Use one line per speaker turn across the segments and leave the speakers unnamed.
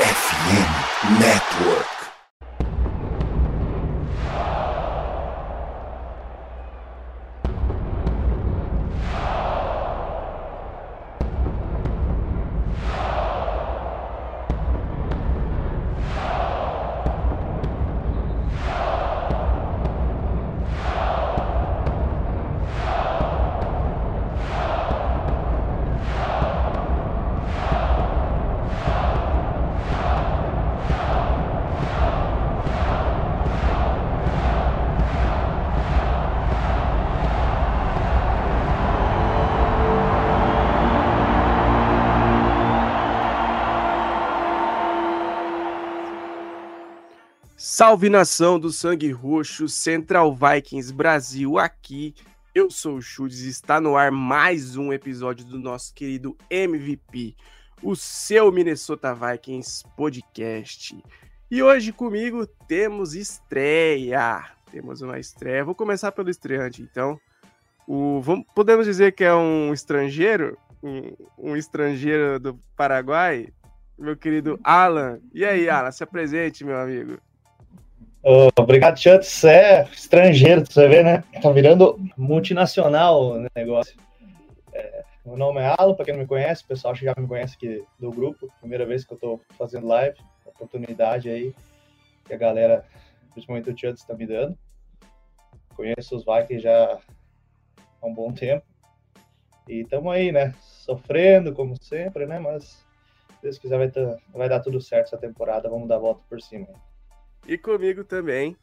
FM Network.
Salve nação do Sangue Roxo, Central Vikings Brasil aqui. Eu sou o Chudes e está no ar mais um episódio do nosso querido MVP, o seu Minnesota Vikings podcast. E hoje comigo temos estreia. Temos uma estreia. Vou começar pelo estreante, então. O, vamos, podemos dizer que é um estrangeiro? Um, um estrangeiro do Paraguai? Meu querido Alan. E aí, Alan, se apresente, meu amigo.
Obrigado, Chutz. É estrangeiro, você vê, né? Tá virando multinacional o negócio. É, meu nome é Alan, para quem não me conhece, o pessoal já me conhece aqui do grupo. Primeira vez que eu tô fazendo live, oportunidade aí que a galera, principalmente o Chutz, tá me dando. Conheço os Vikings já há um bom tempo. E estamos aí, né? Sofrendo, como sempre, né? Mas se Deus quiser, vai, ter, vai dar tudo certo essa temporada. Vamos dar a volta por cima.
E comigo também,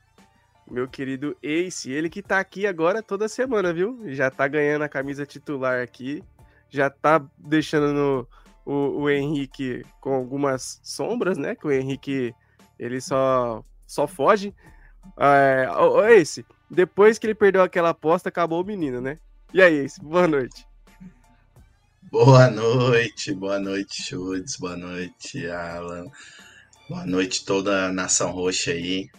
meu querido Ace, ele que tá aqui agora toda semana, viu? Já tá ganhando a camisa titular aqui, já tá deixando no, o, o Henrique com algumas sombras, né? Que o Henrique, ele só, só foge. É, Ace, depois que ele perdeu aquela aposta, acabou o menino, né? E aí, Ace, boa noite.
Boa noite, boa noite, Chutes, boa noite, Alan. Boa noite toda a nação roxa aí.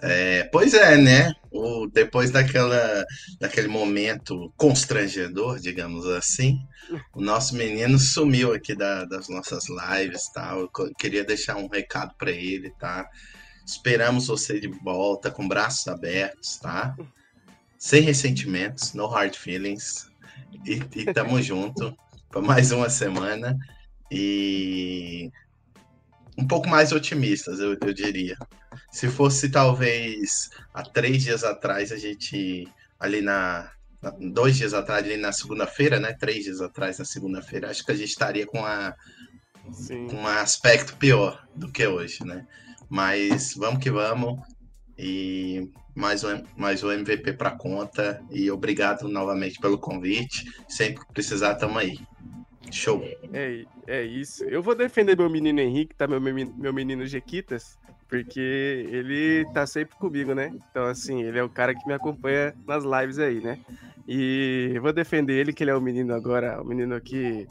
É, pois é, né? O, depois daquela, daquele momento constrangedor, digamos assim, o nosso menino sumiu aqui da, das nossas lives, tá? Eu queria deixar um recado para ele, tá? Esperamos você de volta com braços abertos, tá? Sem ressentimentos, no hard feelings. E, e tamo junto para mais uma semana. E um pouco mais otimistas, eu, eu diria. Se fosse talvez há três dias atrás, a gente ali na, dois dias atrás, ali na segunda-feira, né? Três dias atrás, na segunda-feira, acho que a gente estaria com, a, um aspecto pior do que hoje, né? Mas vamos que vamos. E mais um, mais um MVP para conta. E obrigado novamente pelo convite. Sempre que precisar, estamos aí. Show.
É, é isso. Eu vou defender meu menino Henrique, tá? Meu, meu menino Jequitas, porque ele tá sempre comigo, né? Então, assim, ele é o cara que me acompanha nas lives aí, né? E eu vou defender ele, que ele é o menino agora, o menino que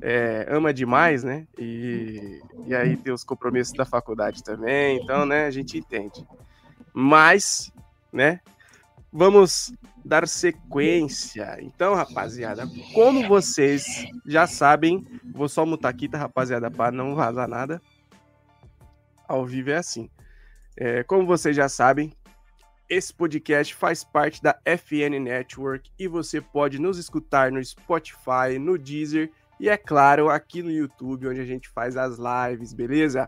é, ama demais, né? E, e aí tem os compromissos da faculdade também, então, né, a gente entende. Mas, né, vamos dar sequência. Então, rapaziada, como vocês já sabem, vou só mutar aqui, tá, rapaziada, para não vazar nada. Ao vivo é assim. É, como vocês já sabem, esse podcast faz parte da FN Network e você pode nos escutar no Spotify, no Deezer e, é claro, aqui no YouTube, onde a gente faz as lives, beleza?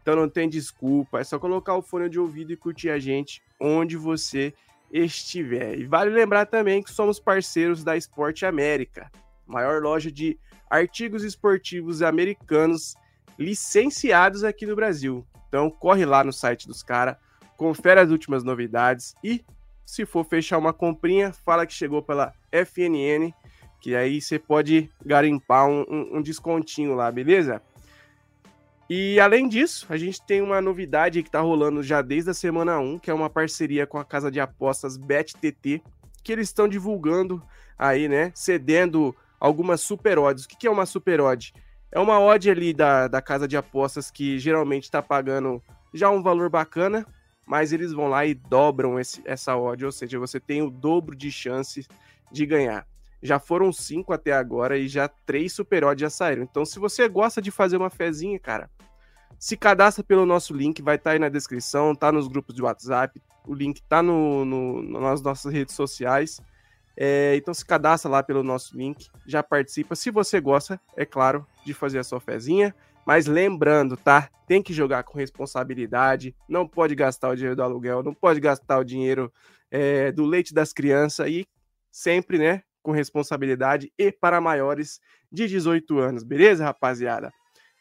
Então não tem desculpa, é só colocar o fone de ouvido e curtir a gente onde você. E vale lembrar também que somos parceiros da Esporte América, maior loja de artigos esportivos americanos licenciados aqui no Brasil. Então corre lá no site dos caras, confere as últimas novidades e se for fechar uma comprinha, fala que chegou pela FNN, que aí você pode garimpar um, um, um descontinho lá, beleza? E além disso, a gente tem uma novidade que tá rolando já desde a semana 1, que é uma parceria com a casa de apostas BetTT, que eles estão divulgando aí, né, cedendo algumas super odds. O que é uma super odd? É uma odd ali da, da casa de apostas que geralmente está pagando já um valor bacana, mas eles vão lá e dobram esse, essa odd, ou seja, você tem o dobro de chances de ganhar. Já foram cinco até agora e já três super odds já saíram. Então, se você gosta de fazer uma fezinha, cara, Se cadastra pelo nosso link, vai estar tá aí na descrição, tá nos grupos de WhatsApp, o link tá no, no nas nossas redes sociais. É, então se cadastra lá pelo nosso link, já participa. Se você gosta, é claro, de fazer a sua fezinha. Mas lembrando, tá? Tem que jogar com responsabilidade. Não pode gastar o dinheiro do aluguel, não pode gastar o dinheiro é, do leite das crianças e sempre, né? Com responsabilidade e para maiores de 18 anos, beleza, rapaziada?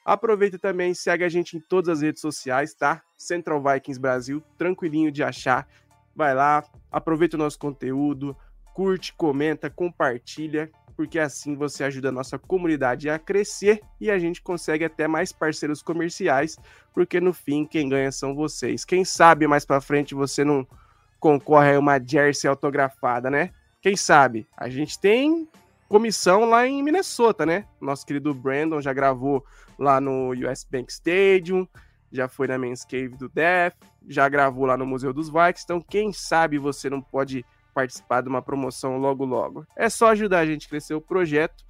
Aproveita também, segue a gente em todas as redes sociais, tá? Central Vikings Brasil, tranquilinho de achar. Vai lá, aproveita o nosso conteúdo, curte, comenta, compartilha, porque assim você ajuda a nossa comunidade a crescer e a gente consegue até mais parceiros comerciais, porque no fim quem ganha são vocês. Quem sabe mais para frente você não concorre a uma jersey autografada, né? Quem sabe? A gente tem comissão lá em Minnesota, né? Nosso querido Brandon já gravou lá no US Bank Stadium, já foi na Men's Cave do Death, já gravou lá no Museu dos Vikings, então quem sabe você não pode participar de uma promoção logo logo. É só ajudar a gente a crescer o projeto,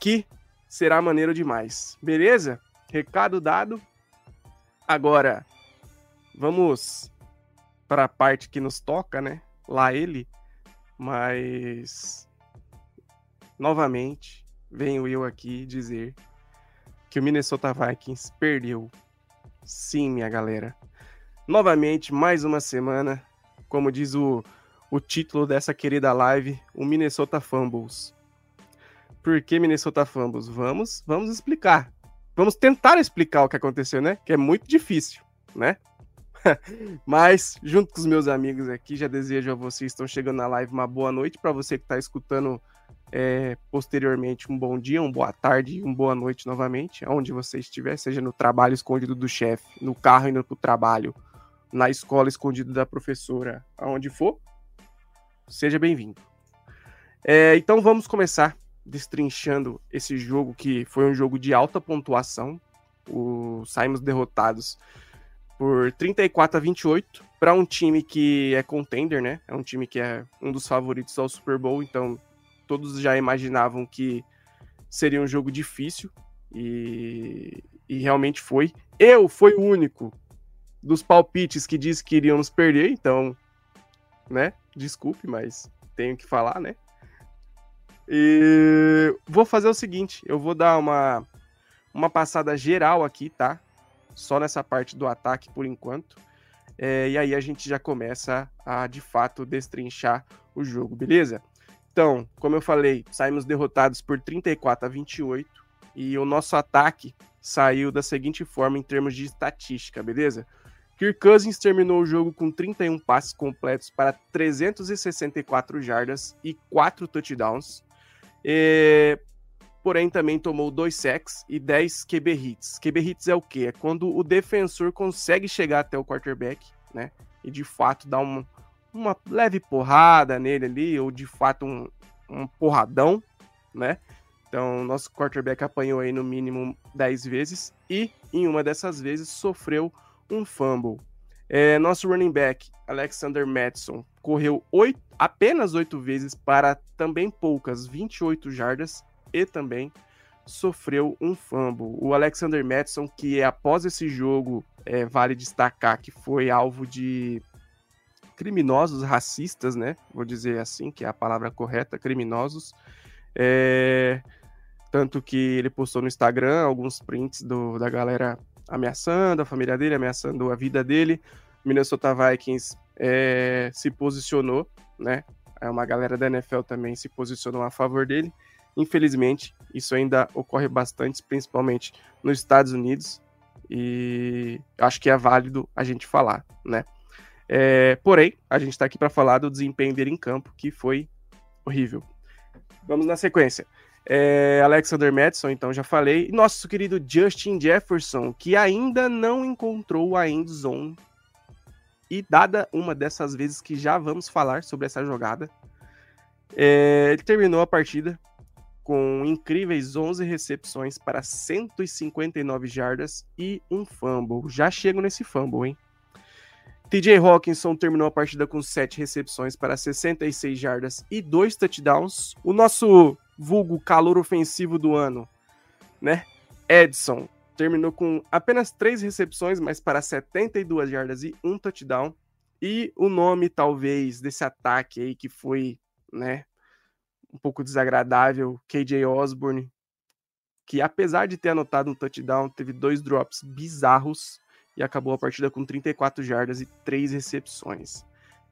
que será maneiro demais. Beleza? Recado dado. Agora, vamos para a parte que nos toca, né? Lá ele. Mas novamente venho eu aqui dizer que o Minnesota Vikings perdeu. Sim, minha galera. Novamente, mais uma semana, como diz o o título dessa querida live, o Minnesota Fumbles. Por que Minnesota Fumbles? Vamos, vamos explicar. Vamos tentar explicar o que aconteceu, né? Que é muito difícil, né? Mas, junto com os meus amigos aqui, já desejo a vocês que estão chegando na live uma boa noite. Para você que está escutando é, posteriormente, um bom dia, uma boa tarde e uma boa noite novamente, aonde você estiver, seja no trabalho escondido do chefe, no carro indo para o trabalho, na escola escondido da professora, aonde for seja bem-vindo. É, então vamos começar destrinchando esse jogo que foi um jogo de alta pontuação. O, saímos derrotados por 34 a 28 para um time que é contender, né? É um time que é um dos favoritos ao Super Bowl, então todos já imaginavam que seria um jogo difícil e, e realmente foi. Eu fui o único dos palpites que disse que iríamos perder, então, né? Desculpe, mas tenho que falar, né? E vou fazer o seguinte, eu vou dar uma uma passada geral aqui, tá? Só nessa parte do ataque por enquanto. É, e aí a gente já começa a de fato destrinchar o jogo, beleza? Então, como eu falei, saímos derrotados por 34 a 28 e o nosso ataque saiu da seguinte forma em termos de estatística, beleza? Kirk Cousins terminou o jogo com 31 passes completos para 364 jardas e 4 touchdowns. E... Porém, também tomou 2 sacks e 10 QB hits. QB hits é o quê? É quando o defensor consegue chegar até o quarterback, né? E de fato dá um, uma leve porrada nele ali, ou de fato um, um porradão, né? Então, nosso quarterback apanhou aí no mínimo 10 vezes e em uma dessas vezes sofreu um fumble. É, nosso running back, Alexander Madison, correu oito, apenas oito vezes para também poucas 28 jardas e também sofreu um fumble. O Alexander Madison, que após esse jogo, é, vale destacar que foi alvo de criminosos racistas, né? Vou dizer assim, que é a palavra correta, criminosos. É, tanto que ele postou no Instagram alguns prints do, da galera ameaçando a família dele, ameaçando a vida dele. Minnesota Vikings é, se posicionou, né? É uma galera da NFL também se posicionou a favor dele. Infelizmente, isso ainda ocorre bastante, principalmente nos Estados Unidos, e acho que é válido a gente falar, né? É, porém, a gente está aqui para falar do desempenho dele em campo, que foi horrível. Vamos na sequência. É, Alexander Madison, então já falei. Nosso querido Justin Jefferson, que ainda não encontrou a end zone. E dada uma dessas vezes que já vamos falar sobre essa jogada, é, ele terminou a partida com incríveis 11 recepções para 159 jardas e um fumble. Já chego nesse fumble, hein? TJ Hawkinson terminou a partida com 7 recepções para 66 jardas e 2 touchdowns. O nosso vulgo calor ofensivo do ano, né? Edson terminou com apenas três recepções, mas para 72 jardas e um touchdown. E o nome, talvez, desse ataque aí que foi, né, um pouco desagradável, KJ Osborne, que apesar de ter anotado um touchdown, teve dois drops bizarros e acabou a partida com 34 jardas e três recepções.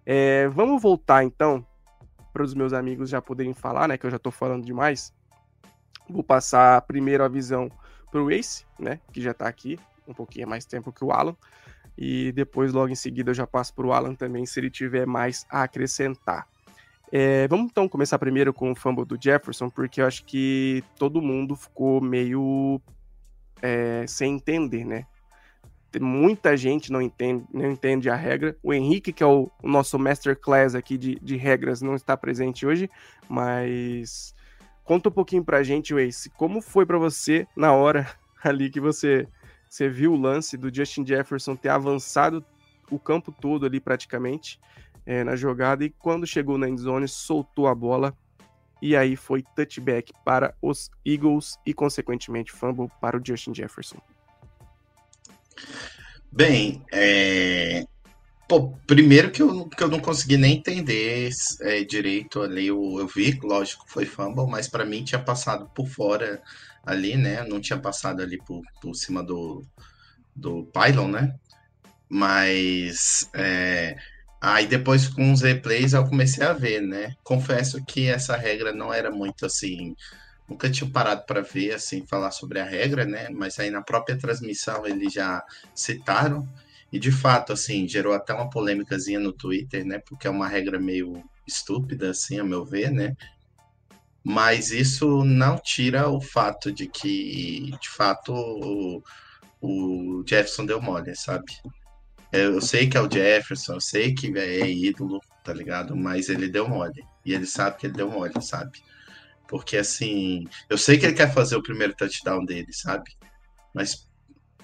É, vamos voltar então para os meus amigos já poderem falar, né? Que eu já estou falando demais. Vou passar primeiro a visão para o Ace, né? Que já está aqui um pouquinho mais tempo que o Alan. E depois, logo em seguida, eu já passo para o Alan também, se ele tiver mais a acrescentar. É, vamos então começar primeiro com o fumble do Jefferson, porque eu acho que todo mundo ficou meio é, sem entender, né? Muita gente não entende, não entende a regra. O Henrique, que é o, o nosso masterclass aqui de, de regras, não está presente hoje, mas conta um pouquinho pra gente, Waze, como foi para você na hora ali que você você viu o lance do Justin Jefferson ter avançado o campo todo ali praticamente é, na jogada e quando chegou na endzone soltou a bola e aí foi touchback para os Eagles e consequentemente fumble para o Justin Jefferson.
Bem, é... Pô, primeiro que eu, que eu não consegui nem entender é, direito ali, eu, eu vi, lógico, foi fumble, mas para mim tinha passado por fora ali, né? Não tinha passado ali por, por cima do, do pylon, né? Mas é, aí depois com os replays eu comecei a ver, né? Confesso que essa regra não era muito assim, nunca tinha parado para ver assim falar sobre a regra, né? Mas aí na própria transmissão eles já citaram e de fato assim gerou até uma polêmicazinha no Twitter, né? Porque é uma regra meio estúpida assim, a meu ver, né? mas isso não tira o fato de que, de fato, o, o Jefferson deu mole, sabe? Eu sei que é o Jefferson, eu sei que é ídolo, tá ligado? Mas ele deu mole. E ele sabe que ele deu mole, sabe? Porque assim, eu sei que ele quer fazer o primeiro touchdown dele, sabe? Mas,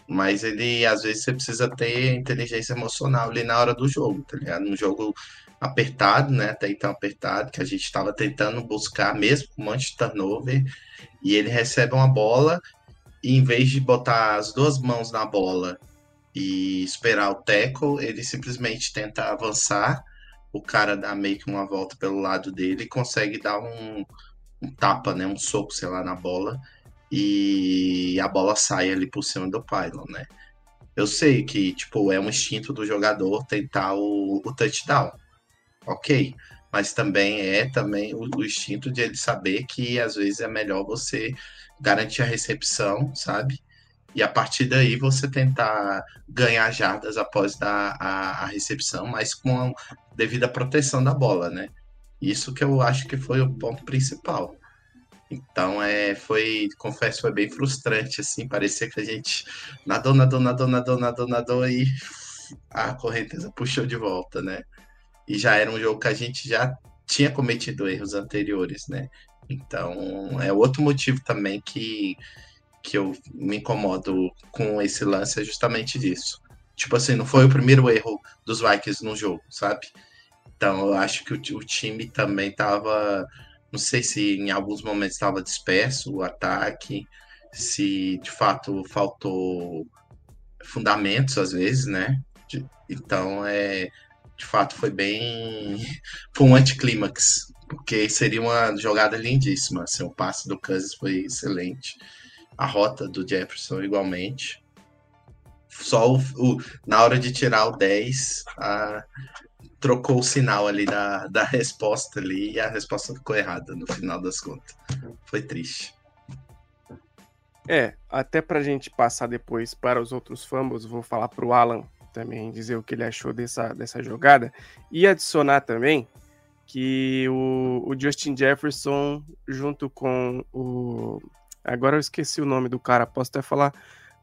mas ele, às vezes, você precisa ter inteligência emocional ali na hora do jogo, tá ligado? No jogo apertado, né? Até então apertado, que a gente estava tentando buscar mesmo com um monte de turnover. E ele recebe uma bola e em vez de botar as duas mãos na bola e esperar o tackle, ele simplesmente tenta avançar. O cara dá meio que uma volta pelo lado dele e consegue dar um, um tapa, né? Um soco, sei lá, na bola. E a bola sai ali por cima do pylon, né? Eu sei que, tipo, é um instinto do jogador tentar o, o touchdown ok. Mas também é também o, o instinto de ele saber que às vezes é melhor você garantir a recepção, sabe? E a partir daí você tentar ganhar jardas após dar a, a recepção, mas com a devida proteção da bola, né? Isso que eu acho que foi o ponto principal. Então, é, foi, confesso, foi bem frustrante, assim, parecia que a gente nadou, nadou, nadou, nadou, nadou, nadou e a correnteza puxou de volta, né? e já era um jogo que a gente já tinha cometido erros anteriores, né? Então, é outro motivo também que, que eu me incomodo com esse lance, é justamente disso. Tipo assim, não foi o primeiro erro dos Vikings no jogo, sabe? Então, eu acho que o, o time também estava, não sei se em alguns momentos estava disperso o ataque, se de fato faltou fundamentos às vezes, né? Então, é, de fato foi bem. Foi um anticlímax, porque seria uma jogada lindíssima. Assim, o passe do Kansas foi excelente. A rota do Jefferson, igualmente. Só o, o na hora de tirar o 10, a, trocou o sinal ali da, da resposta ali e a resposta ficou errada no final das contas. Foi triste.
É, até pra gente passar depois para os outros fumbles, vou falar pro Alan também dizer o que ele achou dessa, dessa jogada. E adicionar também que o, o Justin Jefferson, junto com o. Agora eu esqueci o nome do cara, posso até falar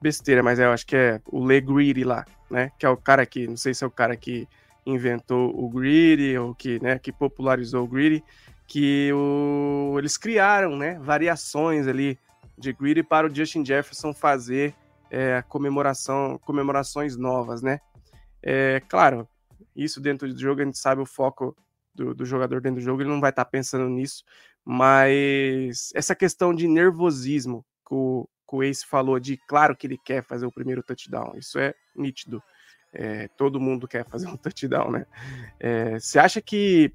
besteira, mas eu acho que é o Le Greedy lá, né? Que é o cara que, não sei se é o cara que inventou o Greedy ou que, né, que popularizou o Greedy, que o, eles criaram, né, variações ali de Greedy para o Justin Jefferson fazer é, comemoração, comemorações novas, né? É, claro, isso dentro do jogo a gente sabe o foco do, do jogador dentro do jogo, ele não vai estar tá pensando nisso, mas essa questão de nervosismo que o, o Ace falou de claro que ele quer fazer o primeiro touchdown. Isso é nítido. É, todo mundo quer fazer um touchdown, né? É, você acha que,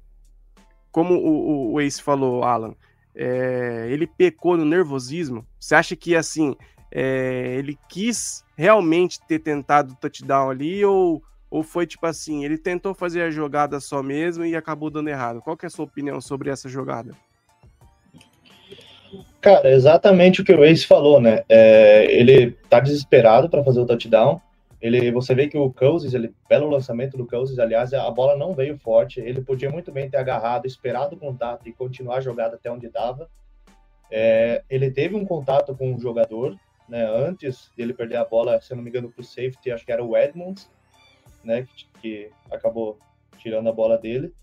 como o, o Ace falou, Alan, é, ele pecou no nervosismo? Você acha que, assim, é, ele quis realmente ter tentado o touchdown ali ou, ou foi tipo assim, ele tentou fazer a jogada só mesmo e acabou dando errado? Qual que é a sua opinião sobre essa jogada?
Cara, exatamente o que o Ace falou, né? É, ele tá desesperado para fazer o touchdown. Ele, você vê que o Cousins, ele, belo lançamento do Cousins, aliás, a bola não veio forte. Ele podia muito bem ter agarrado, esperado o contato e continuar a jogada até onde dava. É, ele teve um contato com o jogador, né? Antes dele perder a bola, se eu não me engano, pro safety, acho que era o Edmonds, né? Que, que acabou tirando a bola dele.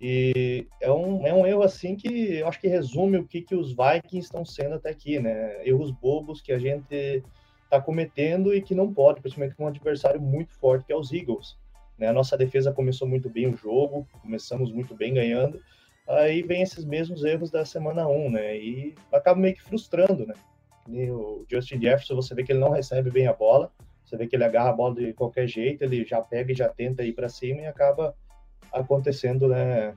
E é um, é um erro assim que eu acho que resume o que, que os Vikings estão sendo até aqui, né? Erros bobos que a gente está cometendo e que não pode, principalmente com um adversário muito forte que é os Eagles. Né? A nossa defesa começou muito bem o jogo, começamos muito bem ganhando, aí vem esses mesmos erros da semana 1, né? E acaba meio que frustrando, né? E o Justin Jefferson, você vê que ele não recebe bem a bola, você vê que ele agarra a bola de qualquer jeito, ele já pega e já tenta ir para cima e acaba acontecendo, né?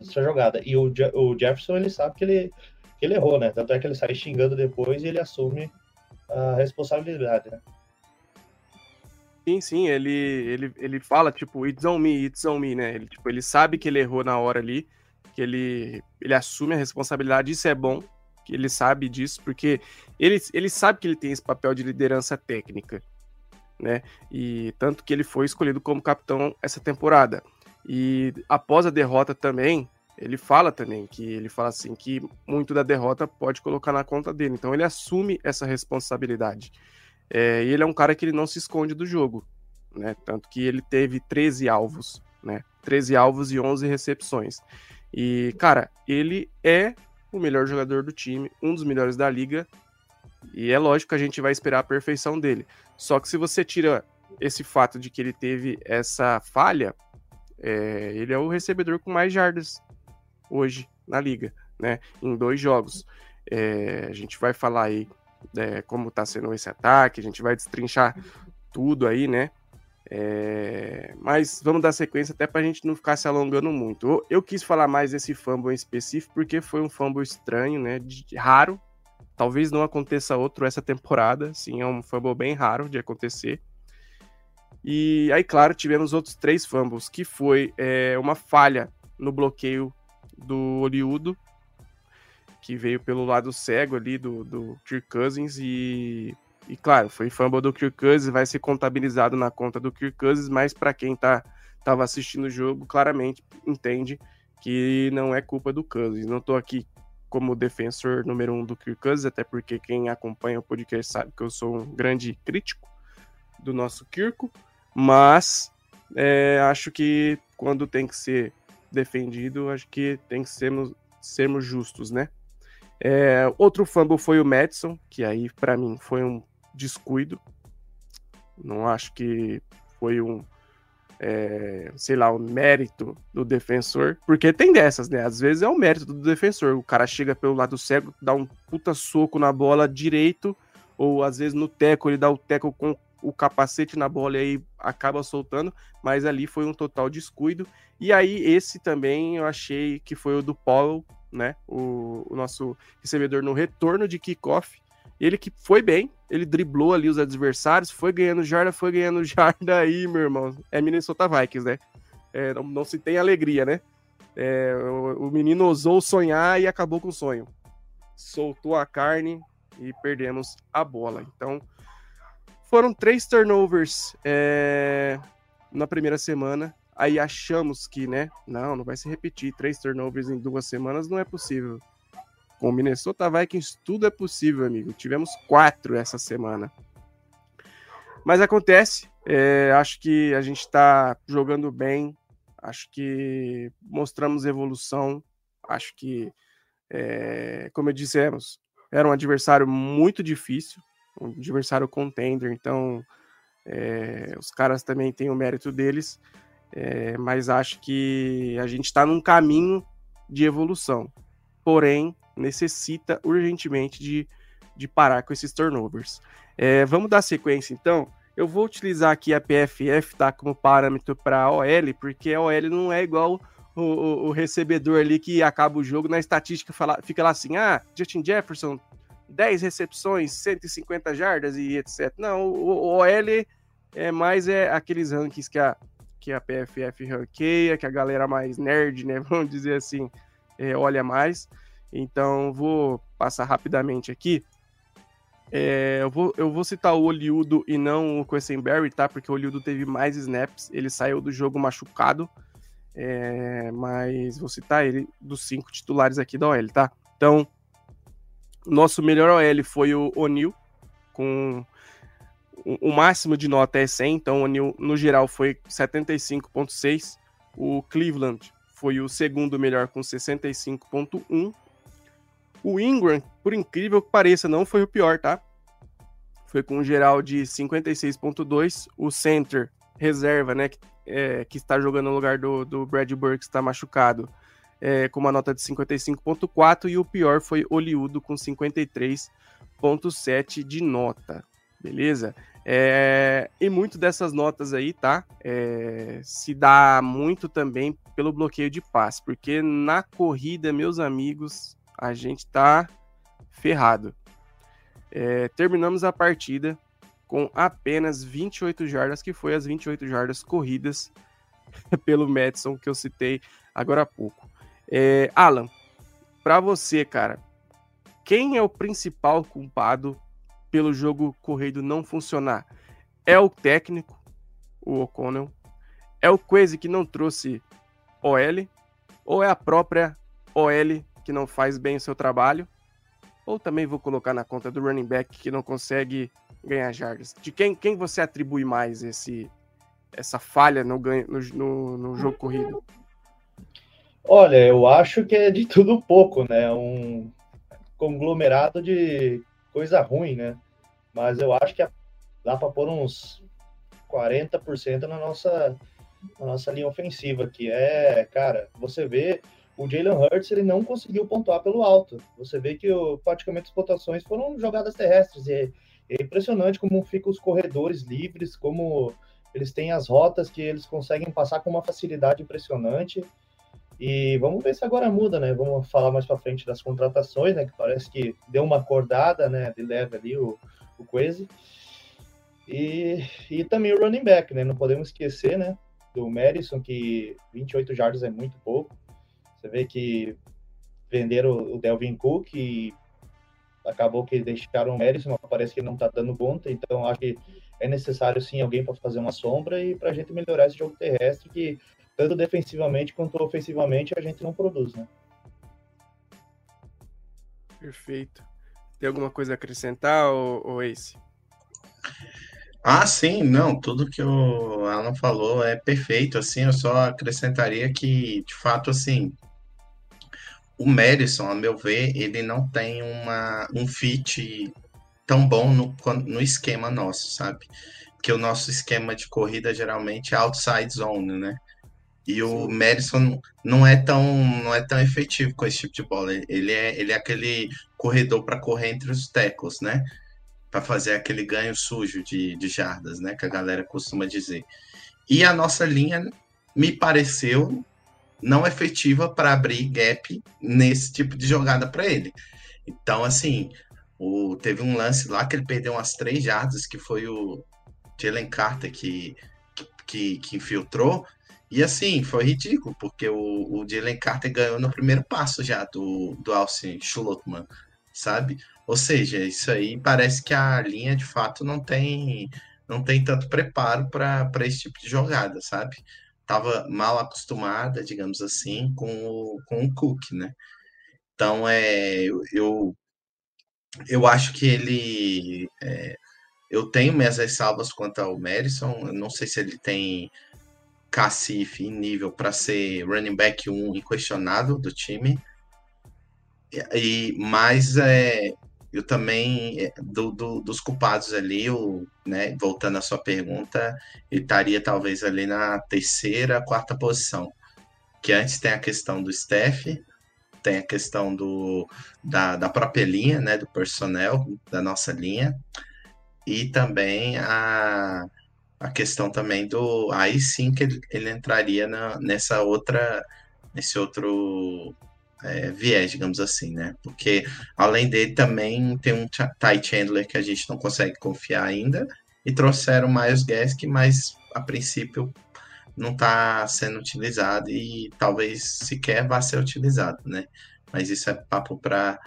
Essa jogada. E o, o Jefferson, ele sabe que ele, que ele errou, né? Tanto é que ele sai xingando depois e ele assume a responsabilidade, né?
Sim, sim, ele, ele, ele fala, tipo, it's on me, it's on me, né? Ele, tipo, ele sabe que ele errou na hora ali, que ele, ele assume a responsabilidade, isso é bom, que ele sabe disso, porque ele, ele sabe que ele tem esse papel de liderança técnica né? E tanto que ele foi escolhido como capitão essa temporada. E após a derrota também, ele fala também que ele fala assim que muito da derrota pode colocar na conta dele. Então ele assume essa responsabilidade. É, ele é um cara que ele não se esconde do jogo, né? Tanto que ele teve 13 alvos, né? 13 alvos e 11 recepções. E, cara, ele é o melhor jogador do time, um dos melhores da liga. E é lógico que a gente vai esperar a perfeição dele. Só que se você tira esse fato de que ele teve essa falha, é, ele é o recebedor com mais jardas hoje na liga, né? Em dois jogos. É, a gente vai falar aí é, como tá sendo esse ataque, a gente vai destrinchar tudo aí, né? É, mas vamos dar sequência até para a gente não ficar se alongando muito. Eu, eu, quis falar mais desse fumble em específico porque foi um fumble estranho, né? De, raro, Talvez não aconteça outro essa temporada, sim, é um fumble bem raro de acontecer. E aí, claro, tivemos outros três fumbles, que foi é, uma falha no bloqueio do Oliudo, que veio pelo lado cego ali do, do Kirk Cousins e, e claro, foi fumble do Kirk Cousins, vai ser contabilizado na conta do Kirk Cousins, mas para quem tá tava assistindo o jogo, claramente entende que não é culpa do Cousins. Não tô aqui como defensor número um do Kirk Cousins, até porque quem acompanha o podcast sabe que eu sou um grande crítico do nosso Kirko, mas é, acho que quando tem que ser defendido, acho que tem que sermos, sermos justos, né? É, outro fumble foi o Madison, que aí para mim foi um descuido. Não acho que foi um é, sei lá, o mérito do defensor, porque tem dessas, né? Às vezes é o mérito do defensor. O cara chega pelo lado cego, dá um puta soco na bola direito, ou às vezes no teco ele dá o teco com o capacete na bola e aí acaba soltando, mas ali foi um total descuido. E aí esse também eu achei que foi o do Paulo, né? O, o nosso recebedor no retorno de kickoff ele que foi bem, ele driblou ali os adversários, foi ganhando jarda, foi ganhando jarda aí, meu irmão. É Minnesota Vikings, né? É, não, não, se tem alegria, né? É, o, o, menino ousou sonhar e acabou com o sonho. Soltou a carne e perdemos a bola. Então, foram três turnovers é, na primeira semana. Aí achamos que, né? Não, não vai se repetir. Três turnovers em duas semanas não é possível. Com o Minnesota Vikings tudo é possível, amigo. Tivemos quatro essa semana. Mas acontece. É, acho que a gente está jogando bem. Acho que mostramos evolução. Acho que, é, como dissemos, era um adversário muito difícil, um adversário contender. Então, é, os caras também têm o mérito deles. É, mas acho que a gente está num caminho de evolução. Porém, necessita urgentemente de, de parar com esses turnovers. É, vamos dar sequência então. Eu vou utilizar aqui a PFF tá, como parâmetro para OL, porque a OL não é igual o, o, o, recebedor ali que acaba o jogo na estatística fala, fica lá assim: ah, Justin Jefferson, 10 recepções, 150 jardas e etc. Não, o, o OL é mais é aqueles rankings que a, que a PFF ranqueia, que a galera mais nerd, né, vamos dizer assim, é, olha mais. Então, vou passar rapidamente aqui. É, eu, vou, eu vou citar o Oliudo e não o Quessenberry, tá? Porque o Oliudo teve mais snaps, ele saiu do jogo machucado. É, mas vou citar ele dos cinco titulares aqui da OL, tá? Então, nosso melhor OL foi o O'Neill, com o máximo de nota é 100, então o O'Neill no geral foi 75.6. O Cleveland foi o segundo melhor com 65.1. O Ingram, por incrível que pareça, não foi o pior, tá? Foi com um geral de 56.2. O center reserva, né, que, é, que está jogando no lugar do, do Brad Burke, está machucado, é, com uma nota de 55.4. E o pior foi Oliudo, com 53.7 de nota. Beleza? É, e muito dessas notas aí, tá? É, se dá muito também pelo bloqueio de passe, porque na corrida, meus amigos, a gente tá ferrado. É, terminamos a partida com apenas 28 jardas, que foi as 28 jardas corridas pelo Madison que eu citei agora há pouco. É, Alan, para você, cara, quem é o principal culpado pelo jogo corrido não funcionar? É o técnico, o O'Connell? É o Quase que não trouxe OL? Ou é a própria OL que não faz bem o seu trabalho, ou também vou colocar na conta do running back que não consegue ganhar jardas. De quem, quem você atribui mais esse, essa falha no, ganho, no, no, jogo corrido?
Olha, eu acho que é de tudo pouco, né? Um conglomerado de coisa ruim, né? Mas eu acho que dá para pôr uns 40% na nossa, na nossa linha ofensiva, que é, cara, você vê o Jalen Hurts ele não conseguiu pontuar pelo alto. Você vê que praticamente as pontuações foram jogadas terrestres. E é, é impressionante como ficam os corredores livres, como eles têm as rotas que eles conseguem passar com uma facilidade impressionante. E vamos ver se agora muda, né? Vamos falar mais para frente das contratações, né? Que parece que deu uma acordada, né? De leve ali o, o Quase. E, e também o running back, né? Não podemos esquecer, né? Do Madison, que 28 jardas é muito pouco. Você vê que venderam o Delvin Cook e acabou que deixaram o Madison, mas parece que não está dando conta, então acho que é necessário sim alguém para fazer uma sombra e para a gente melhorar esse jogo terrestre que tanto defensivamente quanto ofensivamente a gente não produz, né?
Perfeito. Tem alguma coisa a acrescentar, ou, ou Ace?
Ah, sim, não, tudo que o Alan falou é perfeito, assim, eu só acrescentaria que, de fato, assim, o Madison, a meu ver, ele não tem uma, um fit tão bom no, no esquema nosso, sabe? Porque o nosso esquema de corrida geralmente é outside zone, né? E o Sim. Madison não é tão não é tão efetivo com esse tipo de bola. Ele é, ele é aquele corredor para correr entre os tackles, né? Para fazer aquele ganho sujo de, de jardas, né? Que a galera costuma dizer. E a nossa linha me pareceu não efetiva para abrir gap nesse tipo de jogada para ele. Então, assim, o, teve um lance lá que ele perdeu umas três jardas, que foi o Jalen Carter que, que, que infiltrou. E assim, foi ridículo, porque o, o Jalen Carter ganhou no primeiro passo já do, do Alcin Schulotman, sabe? Ou seja, isso aí parece que a linha de fato não tem não tem tanto preparo para esse tipo de jogada, sabe? Estava mal acostumada, digamos assim, com o, com o Cook, né? Então, é, eu, eu acho que ele. É, eu tenho minhas ressalvas quanto ao Madison. Eu não sei se ele tem cacife em nível para ser running back 1 inquestionável do time. E, mas é, eu também, é, do, do, dos culpados ali, né, voltando à sua pergunta, ele estaria talvez ali na terceira, quarta posição. Que antes tem a questão do Steph, tem a questão do, da, da própria linha, né, do personnel da nossa linha, e também a, a questão também do. Aí sim que ele, ele entraria na, nessa outra. Nesse outro é, viés, digamos assim, né? Porque além dele também tem um Ty Chandler que a gente não consegue confiar ainda. E trouxeram Miles Gask, mas a princípio não está sendo utilizado e talvez sequer vá ser utilizado, né? Mas isso é papo para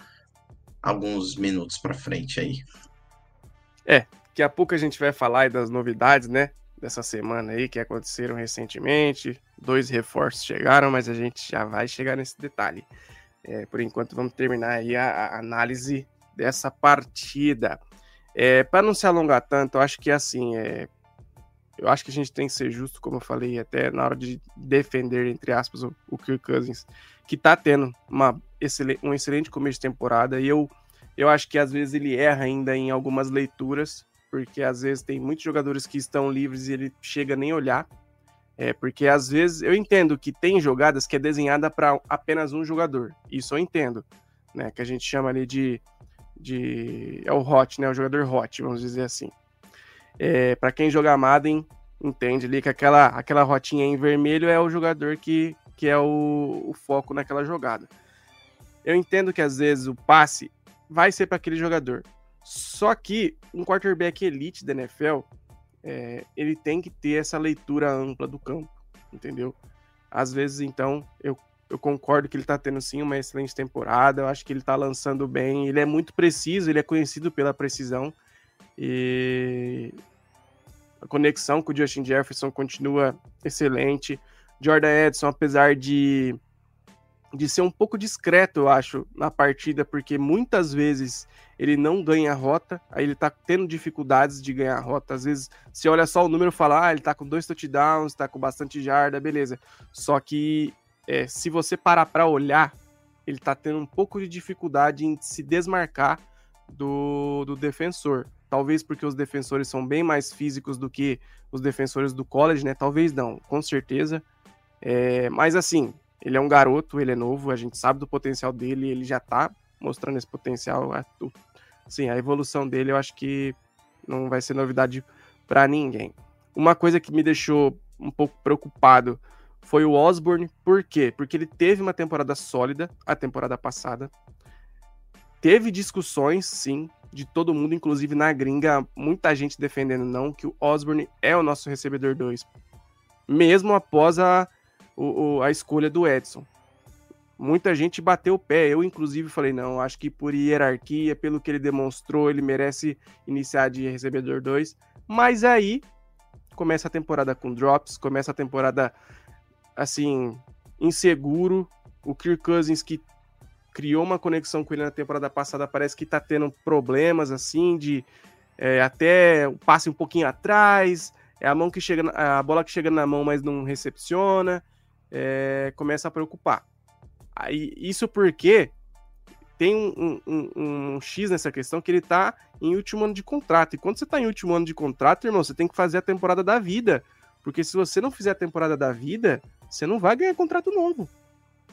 alguns minutos para frente aí.
É, Daqui a pouco a gente vai falar das novidades, né? Dessa semana aí que aconteceram recentemente. Dois reforços chegaram, mas a gente já vai chegar nesse detalhe. É, por enquanto, vamos terminar aí a, a análise dessa partida. É, Para não se alongar tanto, eu acho que assim, é, eu acho que a gente tem que ser justo, como eu falei, até na hora de defender, entre aspas, o, o Kirk Cousins, que tá tendo uma excelente, um excelente começo de temporada, e eu, eu acho que às vezes ele erra ainda em algumas leituras, porque às vezes tem muitos jogadores que estão livres e ele chega nem olhar. É, porque às vezes eu entendo que tem jogadas que é desenhada para apenas um jogador. Isso eu entendo, né? Que a gente chama ali de, de é o hot, né? O jogador hot, vamos dizer assim. É, para quem joga Madden entende ali que aquela aquela rotinha em vermelho é o jogador que, que é o, o foco naquela jogada. Eu entendo que às vezes o passe vai ser para aquele jogador. Só que um quarterback elite da NFL, é, ele tem que ter essa leitura ampla do campo, entendeu? Às vezes, então, eu, eu concordo que ele tá tendo sim uma excelente temporada, eu acho que ele tá lançando bem, ele é muito preciso, ele é conhecido pela precisão, e a conexão com o Justin Jefferson continua excelente. Jordan Edson, apesar de de ser um pouco discreto, eu acho, na partida, porque muitas vezes ele não ganha rota, aí ele tá tendo dificuldades de ganhar rota. Às vezes, se olha só o número e fala, ah, ele tá com dois touchdowns, tá com bastante jarda, beleza. Só que é, se você parar para olhar, ele tá tendo um pouco de dificuldade em se desmarcar do, do defensor. Talvez porque os defensores são bem mais físicos do que os defensores do college, né? Talvez não, com certeza. É, mas assim, ele é um garoto, ele é novo, a gente sabe do potencial dele, ele já tá mostrando esse potencial. Sim, a evolução dele eu acho que não vai ser novidade para ninguém. Uma coisa que me deixou um pouco preocupado foi o Osborne, por quê? Porque ele teve uma temporada sólida a temporada passada. Teve discussões, sim, de todo mundo, inclusive na gringa, muita gente defendendo não que o Osborne é o nosso recebedor 2. Mesmo após a o, o, a escolha do Edson. Muita gente bateu o pé, eu inclusive falei, não, acho que por hierarquia, pelo que ele demonstrou, ele merece iniciar de recebedor 2. Mas aí começa a temporada com drops, começa a temporada assim, inseguro. O Kirk Cousins que criou uma conexão com ele na temporada passada, parece que tá tendo problemas assim de é, até passe um pouquinho atrás, é a mão que chega, a bola que chega na mão, mas não recepciona é, começa a preocupar. Aí, isso porque tem um, um, um, um, X nessa questão que ele tá em último ano de contrato. E quando você tá em último ano de contrato, irmão, você tem que fazer a temporada da vida. Porque se você não fizer a temporada da vida, você não vai ganhar contrato novo.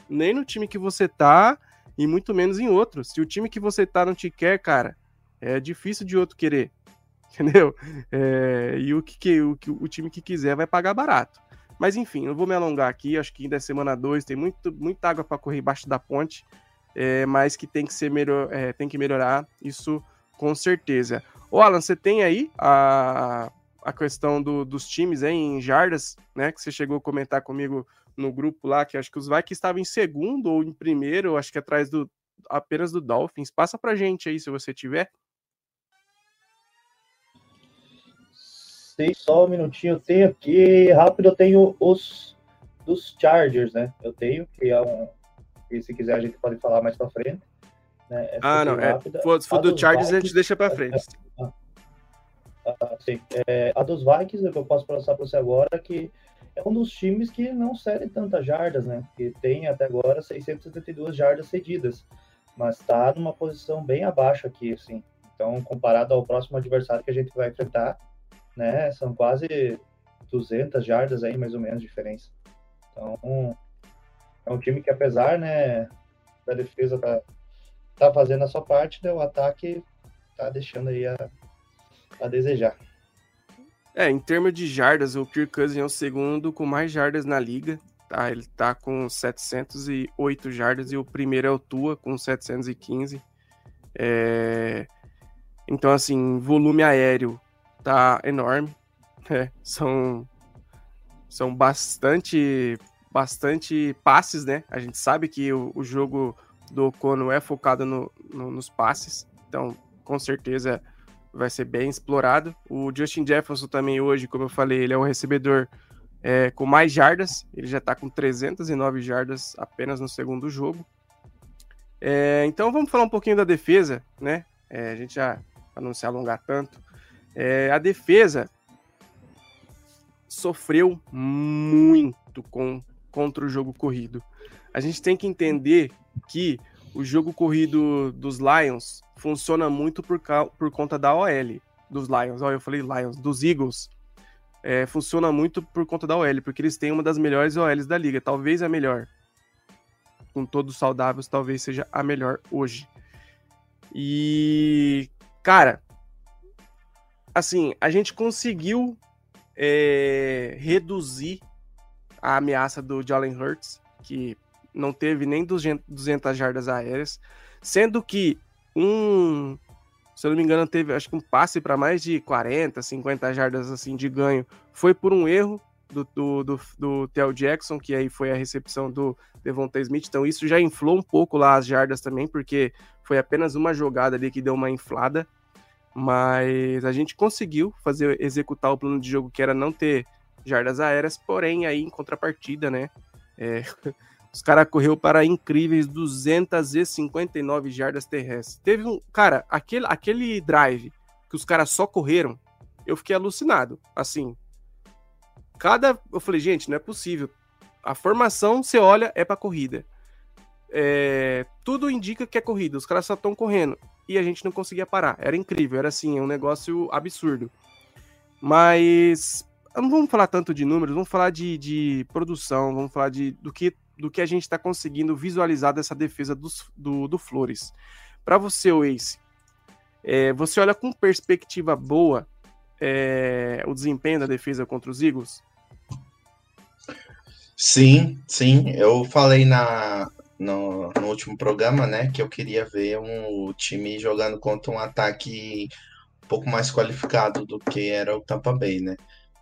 Nem no time que você tá, e muito menos em outro. Se o time que você tá não te quer, cara, é difícil de outro querer. Entendeu? É, e o, que, o, o time que quiser vai pagar barato. Mas enfim, não vou me alongar aqui, acho que ainda é semana 2, tem muito, muita água para correr embaixo da ponte, é, mas que tem que ser melhor, é, tem que melhorar, isso com certeza. Ô Alan, você tem aí a, a questão do, dos times aí em jardas, né? Que você chegou a comentar comigo no grupo lá, que acho que os Vikings estavam em segundo ou em primeiro, acho que atrás do apenas do Dolphins. Passa pra gente aí se você tiver.
Sei, só um minutinho. Eu tenho aqui, rápido, eu tenho os dos Chargers, né? Eu tenho, que é um. E se quiser, a gente pode falar mais pra frente.
Né? ah, não. É, se for do Chargers, Vikings, a gente deixa pra frente. É,
é, ah, sim. É, a dos Vikings, é que eu posso passar para você agora, que é um dos times que não cede tantas jardas, né? Que tem até agora 672 jardas cedidas, mas está numa posição bem abaixo aqui, assim. Então, comparado ao próximo adversário que a gente vai enfrentar, né? São quase 200 jardas aí, mais ou menos, de diferença. Então, é um time que apesar, né, da defesa tá, tá fazendo a sua parte, né? o ataque tá deixando aí a, a desejar.
É, em termos de jardas, o Kirk Cousins é o segundo com mais jardas na liga. Tá? Ele tá com 708 jardas e o primeiro é o Tua com 715. É... Então, assim, volume aéreo tá enorme. É, são são bastante bastante passes, né? A gente sabe que o, o jogo do Ocono é focado no, no, nos passes, então com certeza vai ser bem explorado. O Justin Jefferson também hoje, como eu falei, ele é o recebedor é, com mais jardas, ele já está com 309 jardas apenas no segundo jogo. É, então vamos falar um pouquinho da defesa, né? É, a gente já, para não se alongar tanto, é, a defesa sofreu muito com, contra o jogo corrido. A gente tem que entender que o jogo corrido dos Lions funciona muito por, por conta da OL dos Lions. Olha, eu falei Lions, dos Eagles. É, funciona muito por conta da OL, porque eles têm uma das melhores OLs da liga, talvez a melhor. Com todos saudáveis, talvez seja a melhor hoje. E, cara, assim, a gente conseguiu é, reduzir a ameaça do Jalen Hurts, que não teve nem 200 jardas aéreas, sendo que um, se eu não me engano, teve acho que um passe para mais de 40, 50 jardas assim de ganho, foi por um erro do, do, do, do Theo Jackson, que aí foi a recepção do Devonta Smith, então isso já inflou um pouco lá as jardas também, porque foi apenas uma jogada ali que deu uma inflada, mas a gente conseguiu fazer executar o plano de jogo que era não ter jardas aéreas, porém aí em contrapartida, né? É, os caras correu para incríveis 259 jardas terrestres. Teve um, cara, aquele aquele drive que os caras só correram, eu fiquei alucinado. Assim, cada, eu falei, gente, não é possível. A formação, você olha, é para corrida. É, tudo indica que é corrida, os caras só estão correndo e a gente não conseguia parar. Era incrível, era assim, um negócio absurdo. Mas não vamos falar tanto de números, vamos falar de, de produção, vamos falar de, do, que, do que a gente está conseguindo visualizar dessa defesa dos, do, do Flores. Para você, Ace, é, você olha com perspectiva boa é, o desempenho da defesa contra os Eagles?
Sim, sim. Eu falei na, no, no, último programa, né, que eu queria ver um time jogando contra um ataque um pouco mais qualificado do que era o Tampa Bay, né?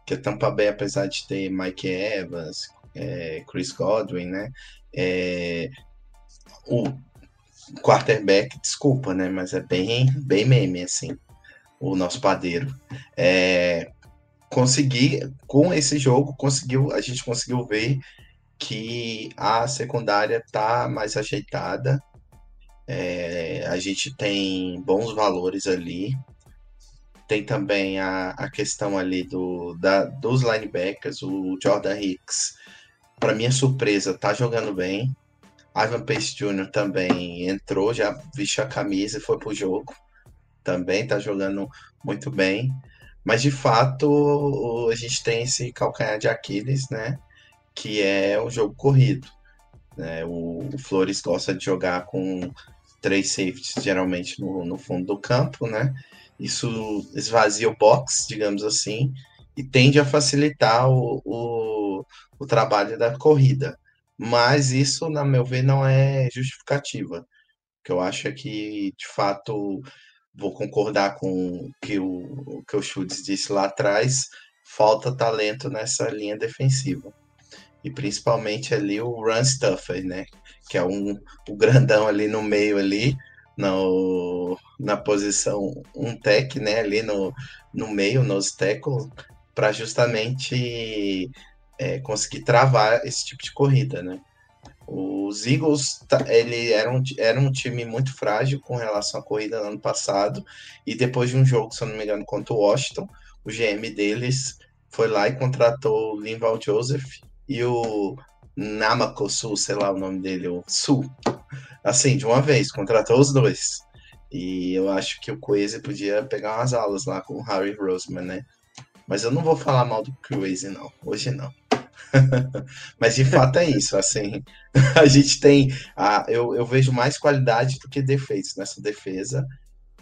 Que o Tampa Bay, apesar de ter Mike Evans, é, Chris Godwin, né, é, o quarterback, desculpa, né, mas é bem, bem meme, assim, o nosso padeiro. É, conseguir, com esse jogo, conseguiu, a gente conseguiu ver que a secundária tá mais ajeitada. É, a gente tem bons valores ali. Tem também a, a questão ali do, da, dos linebackers, o Jordan Hicks. Para minha surpresa, tá jogando bem. Ivan Pace Jr. também entrou, já vestiu a camisa e foi pro jogo. Também tá jogando muito bem. Mas de fato, a gente tem esse calcanhar de Aquiles, né? Que é o jogo corrido. Né? O, o, Flores gosta de jogar com três safeties, geralmente no, no fundo do campo, né? Isso esvazia o box, digamos assim, e tende a facilitar o, o, o trabalho da corrida. Mas isso, na meu ver, não é justificativa. O que eu acho é que, de fato, vou concordar com o que o, que o Schultz disse lá atrás, falta talento nessa linha defensiva e principalmente ali o Run Stuffer, né? Que é um, o grandão ali no meio ali, no, na posição um tech, né? Ali no, no meio, nos tackle, para justamente é, conseguir travar esse tipo de corrida, né? Os Eagles, ele era um, era um time muito frágil com relação à corrida no ano passado, e depois de um jogo, se eu não me engano, contra o Washington, o GM deles foi lá e contratou o Linval Joseph, e o Namakosu, sei lá o nome dele, o Sul. Assim, de uma vez, contratou os dois. E eu acho que o Coese podia pegar umas aulas lá com o Harry Roseman, né? Mas eu não vou falar mal do Crazy, não. Hoje não. Mas de fato é isso, assim, a gente tem, a, eu, eu vejo mais qualidade do que defeitos nessa defesa,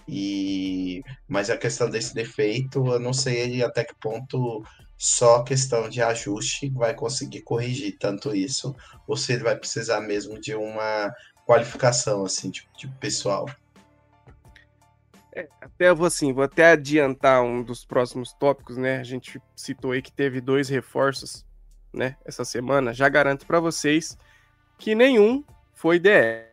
e mas a questão desse defeito, eu não sei até que ponto só questão de ajuste vai conseguir corrigir tanto isso, ou se ele vai precisar mesmo de uma qualificação assim de, de pessoal.
É, até vou assim, vou até adiantar um dos próximos tópicos, né? A gente citou aí que teve dois reforços, né? Essa semana. Já garanto para vocês que nenhum foi DR.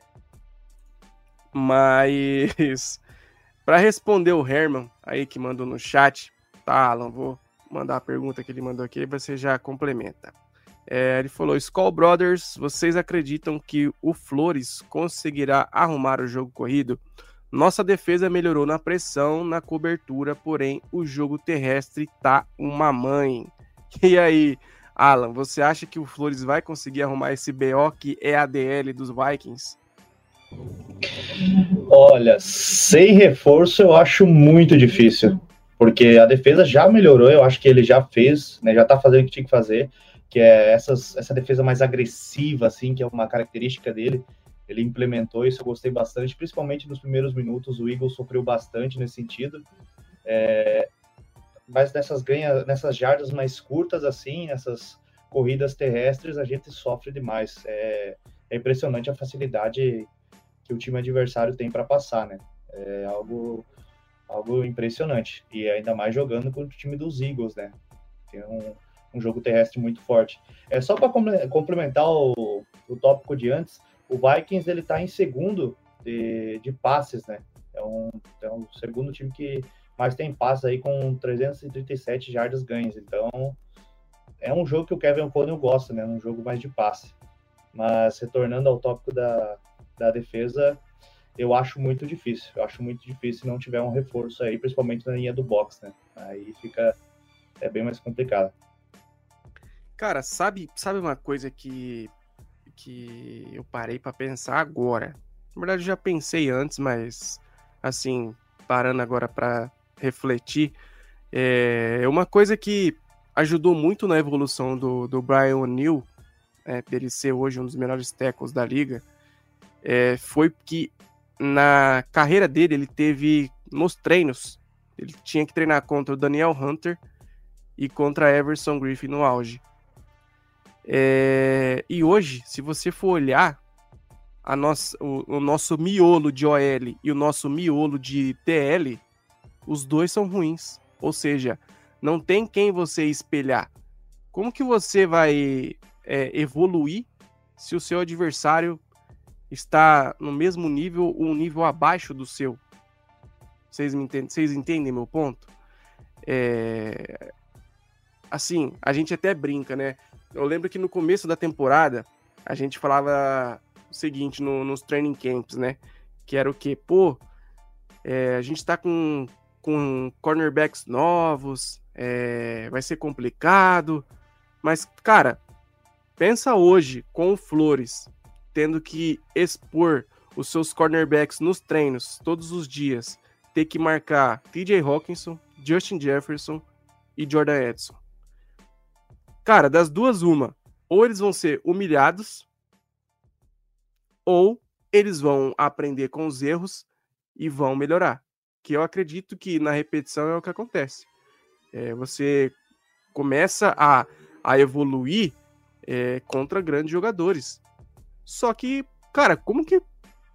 Mas para responder o Herman aí que mandou no chat, tá, Alan, vou mandar a pergunta que ele mandou aqui, você já complementa. É, ele falou: Skull Brothers, vocês acreditam que o Flores conseguirá arrumar o jogo corrido? Nossa defesa melhorou na pressão, na cobertura, porém o jogo terrestre tá uma mãe. E aí, Alan, você acha que o Flores vai conseguir arrumar esse BO que é a DL dos Vikings?
Olha, sem reforço eu acho muito difícil, porque a defesa já melhorou, eu acho que ele já fez, né, já tá fazendo o que tinha que fazer, que é essas, essa defesa mais agressiva, assim, que é uma característica dele ele implementou isso, eu gostei bastante, principalmente nos primeiros minutos, o Eagles sofreu bastante nesse sentido, é, mas nessas ganha, nessas jardas mais curtas assim, nessas corridas terrestres, a gente sofre demais. É, é impressionante a facilidade que o time adversário tem para passar, né? É algo, algo impressionante. E ainda mais jogando com o time dos Eagles, né? Tem um, um jogo terrestre muito forte. É só para complementar o, o tópico de antes, o Vikings ele está em segundo de, de passes, né? É um, é um segundo time que mais tem passes aí com 337 jardas ganhas. Então é um jogo que o Kevin O'Connell gosta, né? Um jogo mais de passe. Mas retornando ao tópico da, da defesa, eu acho muito difícil. Eu acho muito difícil se não tiver um reforço aí, principalmente na linha do box, né? Aí fica é bem mais complicado.
Cara, sabe, sabe uma coisa que que eu parei para pensar agora. Na verdade, já pensei antes, mas assim, parando agora para refletir, é uma coisa que ajudou muito na evolução do, do Brian O'Neill, é, dele ser hoje um dos melhores tackles da liga, é, foi que na carreira dele ele teve nos treinos, ele tinha que treinar contra o Daniel Hunter e contra Everson Griffin no auge. É, e hoje, se você for olhar a nossa, o, o, nosso miolo de OL e o nosso miolo de TL, os dois são ruins. Ou seja, não tem quem você espelhar. Como que você vai é, evoluir se o seu adversário está no mesmo nível ou um nível abaixo do seu? Vocês, me entendem, vocês entendem meu ponto? É... Assim, a gente até brinca, né? Eu lembro que no começo da temporada, a gente falava o seguinte no, nos training camps, né? Que era o quê? Pô, é, a gente tá com, com cornerbacks novos, é, vai ser complicado. Mas, cara, pensa hoje com o Flores tendo que expor os seus cornerbacks nos treinos todos os dias, ter que marcar TJ Hawkinson, Justin Jefferson e Jordan Edson. Cara, das duas, uma. Ou eles vão ser humilhados, ou eles vão aprender com os erros e vão melhorar. Que eu acredito que na repetição é o que acontece. É, você começa a, a evoluir é, contra grandes jogadores. Só que, cara, como que.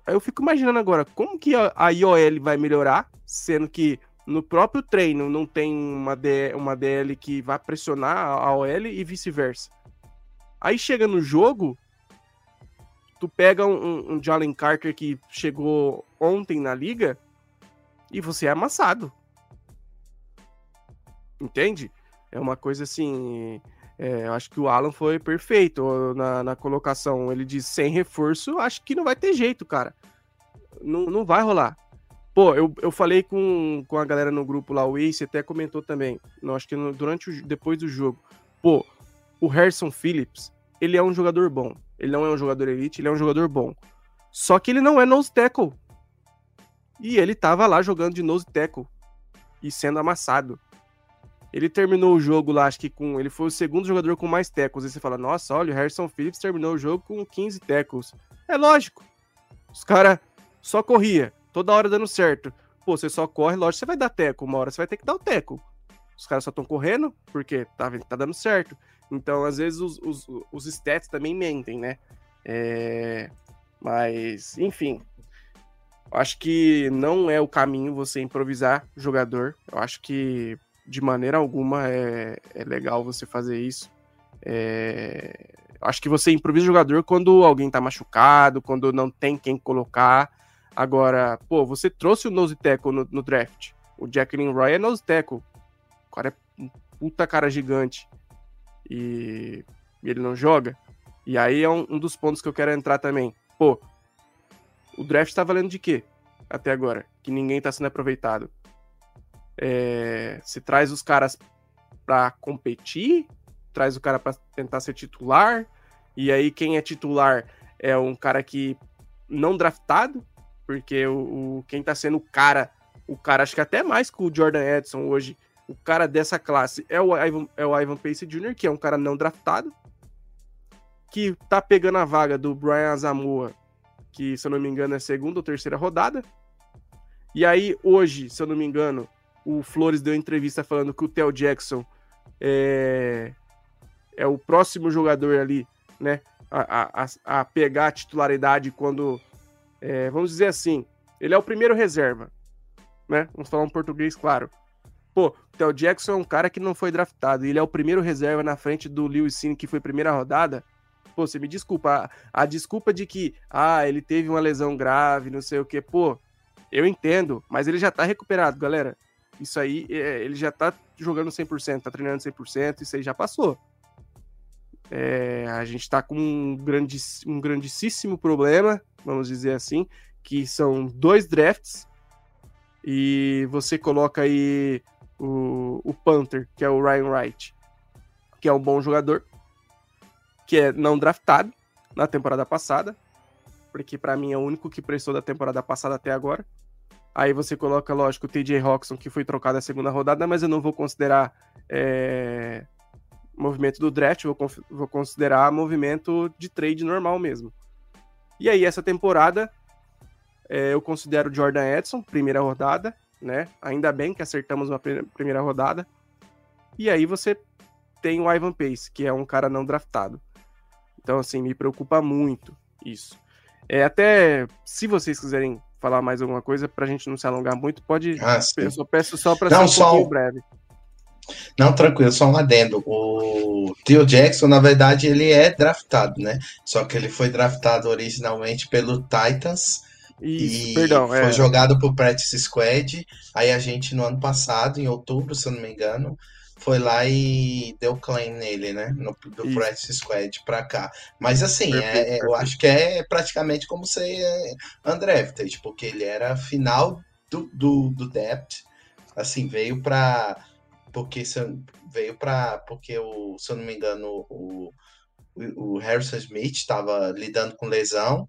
Eu fico imaginando agora, como que a, IOL vai melhorar, sendo que no próprio treino não tem uma, DL, uma DL que vai pressionar a OL e vice-versa. Aí chega no jogo, tu pega um, um Jalen Carter que chegou ontem na liga e você é amassado. Entende? É uma coisa assim. É, eu acho que o Alan foi perfeito na, na colocação. Ele diz sem reforço, acho que não vai ter jeito, cara. Não, não vai rolar. Pô, eu, eu falei com, com a galera no grupo lá, o Ace até comentou também. Não, acho que durante o, depois do jogo. Pô, o Harrison Phillips, ele é um jogador bom. Ele não é um jogador elite, ele é um jogador bom. Só que ele não é nose tackle. E ele tava lá jogando de nose tackle e sendo amassado. Ele terminou o jogo lá, acho que com. Ele foi o segundo jogador com mais tackles. Aí você fala, nossa, olha, o Harrison Phillips terminou o jogo com 15 tackles. É lógico. Os caras só corria, toda hora dando certo. Pô, você só corre, lógico, você vai dar teco. Uma hora você vai ter que dar o teco. Os caras só estão correndo porque tá, tá dando certo. Então, às vezes, os, os, os stats também mentem, né? É... Mas, enfim. Acho que não é o caminho você improvisar jogador. Eu acho que de maneira alguma é, é legal você fazer isso. É... Acho que você improvisa jogador quando alguém tá machucado, quando não tem quem colocar. Agora, pô, você trouxe o nose no, no draft. O Jacqueline Roy é nose. O cara é um puta cara gigante. E ele não joga. E aí é um, um dos pontos que eu quero entrar também. Pô, o draft tá valendo de quê? Até agora. Que ninguém tá sendo aproveitado é, se traz os caras para competir, traz o cara para tentar ser titular, e aí quem é titular é um cara que não draftado, porque o, o quem tá sendo o cara, o cara acho que até mais que o Jordan Edson hoje, o cara dessa classe é o Ivan, é o Ivan Pace Jr., que é um cara não draftado, que tá pegando a vaga do Brian Azamoa, que se eu não me engano é segunda ou terceira rodada. E aí hoje, se eu não me engano, o Flores deu entrevista falando que o Theo Jackson é, é o próximo jogador ali, né? A, a, a pegar a titularidade quando. É, vamos dizer assim, ele é o primeiro reserva, né? Vamos falar um português claro. Pô, o Theo Jackson é um cara que não foi draftado, ele é o primeiro reserva na frente do Lewis Cine, que foi primeira rodada. Pô, você me desculpa, a, a desculpa de que, ah, ele teve uma lesão grave, não sei o que, pô, eu entendo, mas ele já tá recuperado, galera. Isso aí, é, ele já tá jogando 100%, tá treinando 100%, isso aí já passou. É, a gente tá com um, grande, um grandíssimo problema, vamos dizer assim, que são dois drafts e você coloca aí o, o Panther, que é o Ryan Wright, que é um bom jogador, que é não draftado na temporada passada, porque para mim é o único que prestou da temporada passada até agora. Aí você coloca, lógico, o TJ Roxon, que foi trocado na segunda rodada, mas eu não vou considerar é, movimento do draft, vou, vou considerar movimento de trade normal mesmo. E aí, essa temporada, é, eu considero Jordan Edson, primeira rodada, né? Ainda bem que acertamos uma primeira rodada. E aí você tem o Ivan Pace, que é um cara não draftado. Então, assim, me preocupa muito isso. É, até se vocês quiserem falar mais alguma coisa para a gente não se alongar muito, pode. Ah, eu só peço só para ser um só... breve.
Não, tranquilo, só um adendo. O Theo Jackson, na verdade, ele é draftado, né? Só que ele foi draftado originalmente pelo Titans. Isso, e perdão, foi é... jogado pro Practice Squad. Aí a gente, no ano passado, em outubro, se eu não me engano, foi lá e deu claim nele, né? No, do Isso. Practice Squad pra cá. Mas assim, perfeito, é, perfeito. eu acho que é praticamente como ser undrafted, porque ele era final do, do, do depth, assim, veio pra. Porque veio pra. Porque o, se eu não me engano, o, o Harrison Smith estava lidando com lesão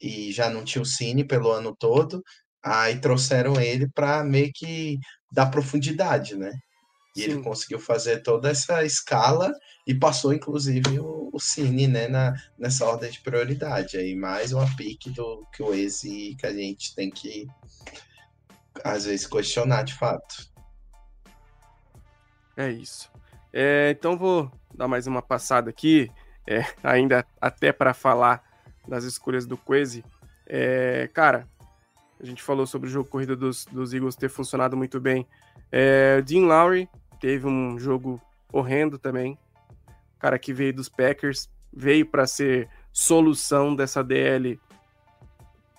e já não tinha o Cine pelo ano todo. Aí trouxeram ele para meio que dar profundidade, né? E Sim. ele conseguiu fazer toda essa escala e passou, inclusive, o, o Cine, né, na, nessa ordem de prioridade. Aí mais uma pique do que o Eze que a gente tem que, às vezes, questionar de fato.
É isso. É, então vou dar mais uma passada aqui, é, ainda até para falar das escolhas do Queze. É, cara, a gente falou sobre o jogo corrida dos, dos Eagles ter funcionado muito bem. É, Dean Lowry teve um jogo horrendo também. O cara que veio dos Packers veio para ser solução dessa DL.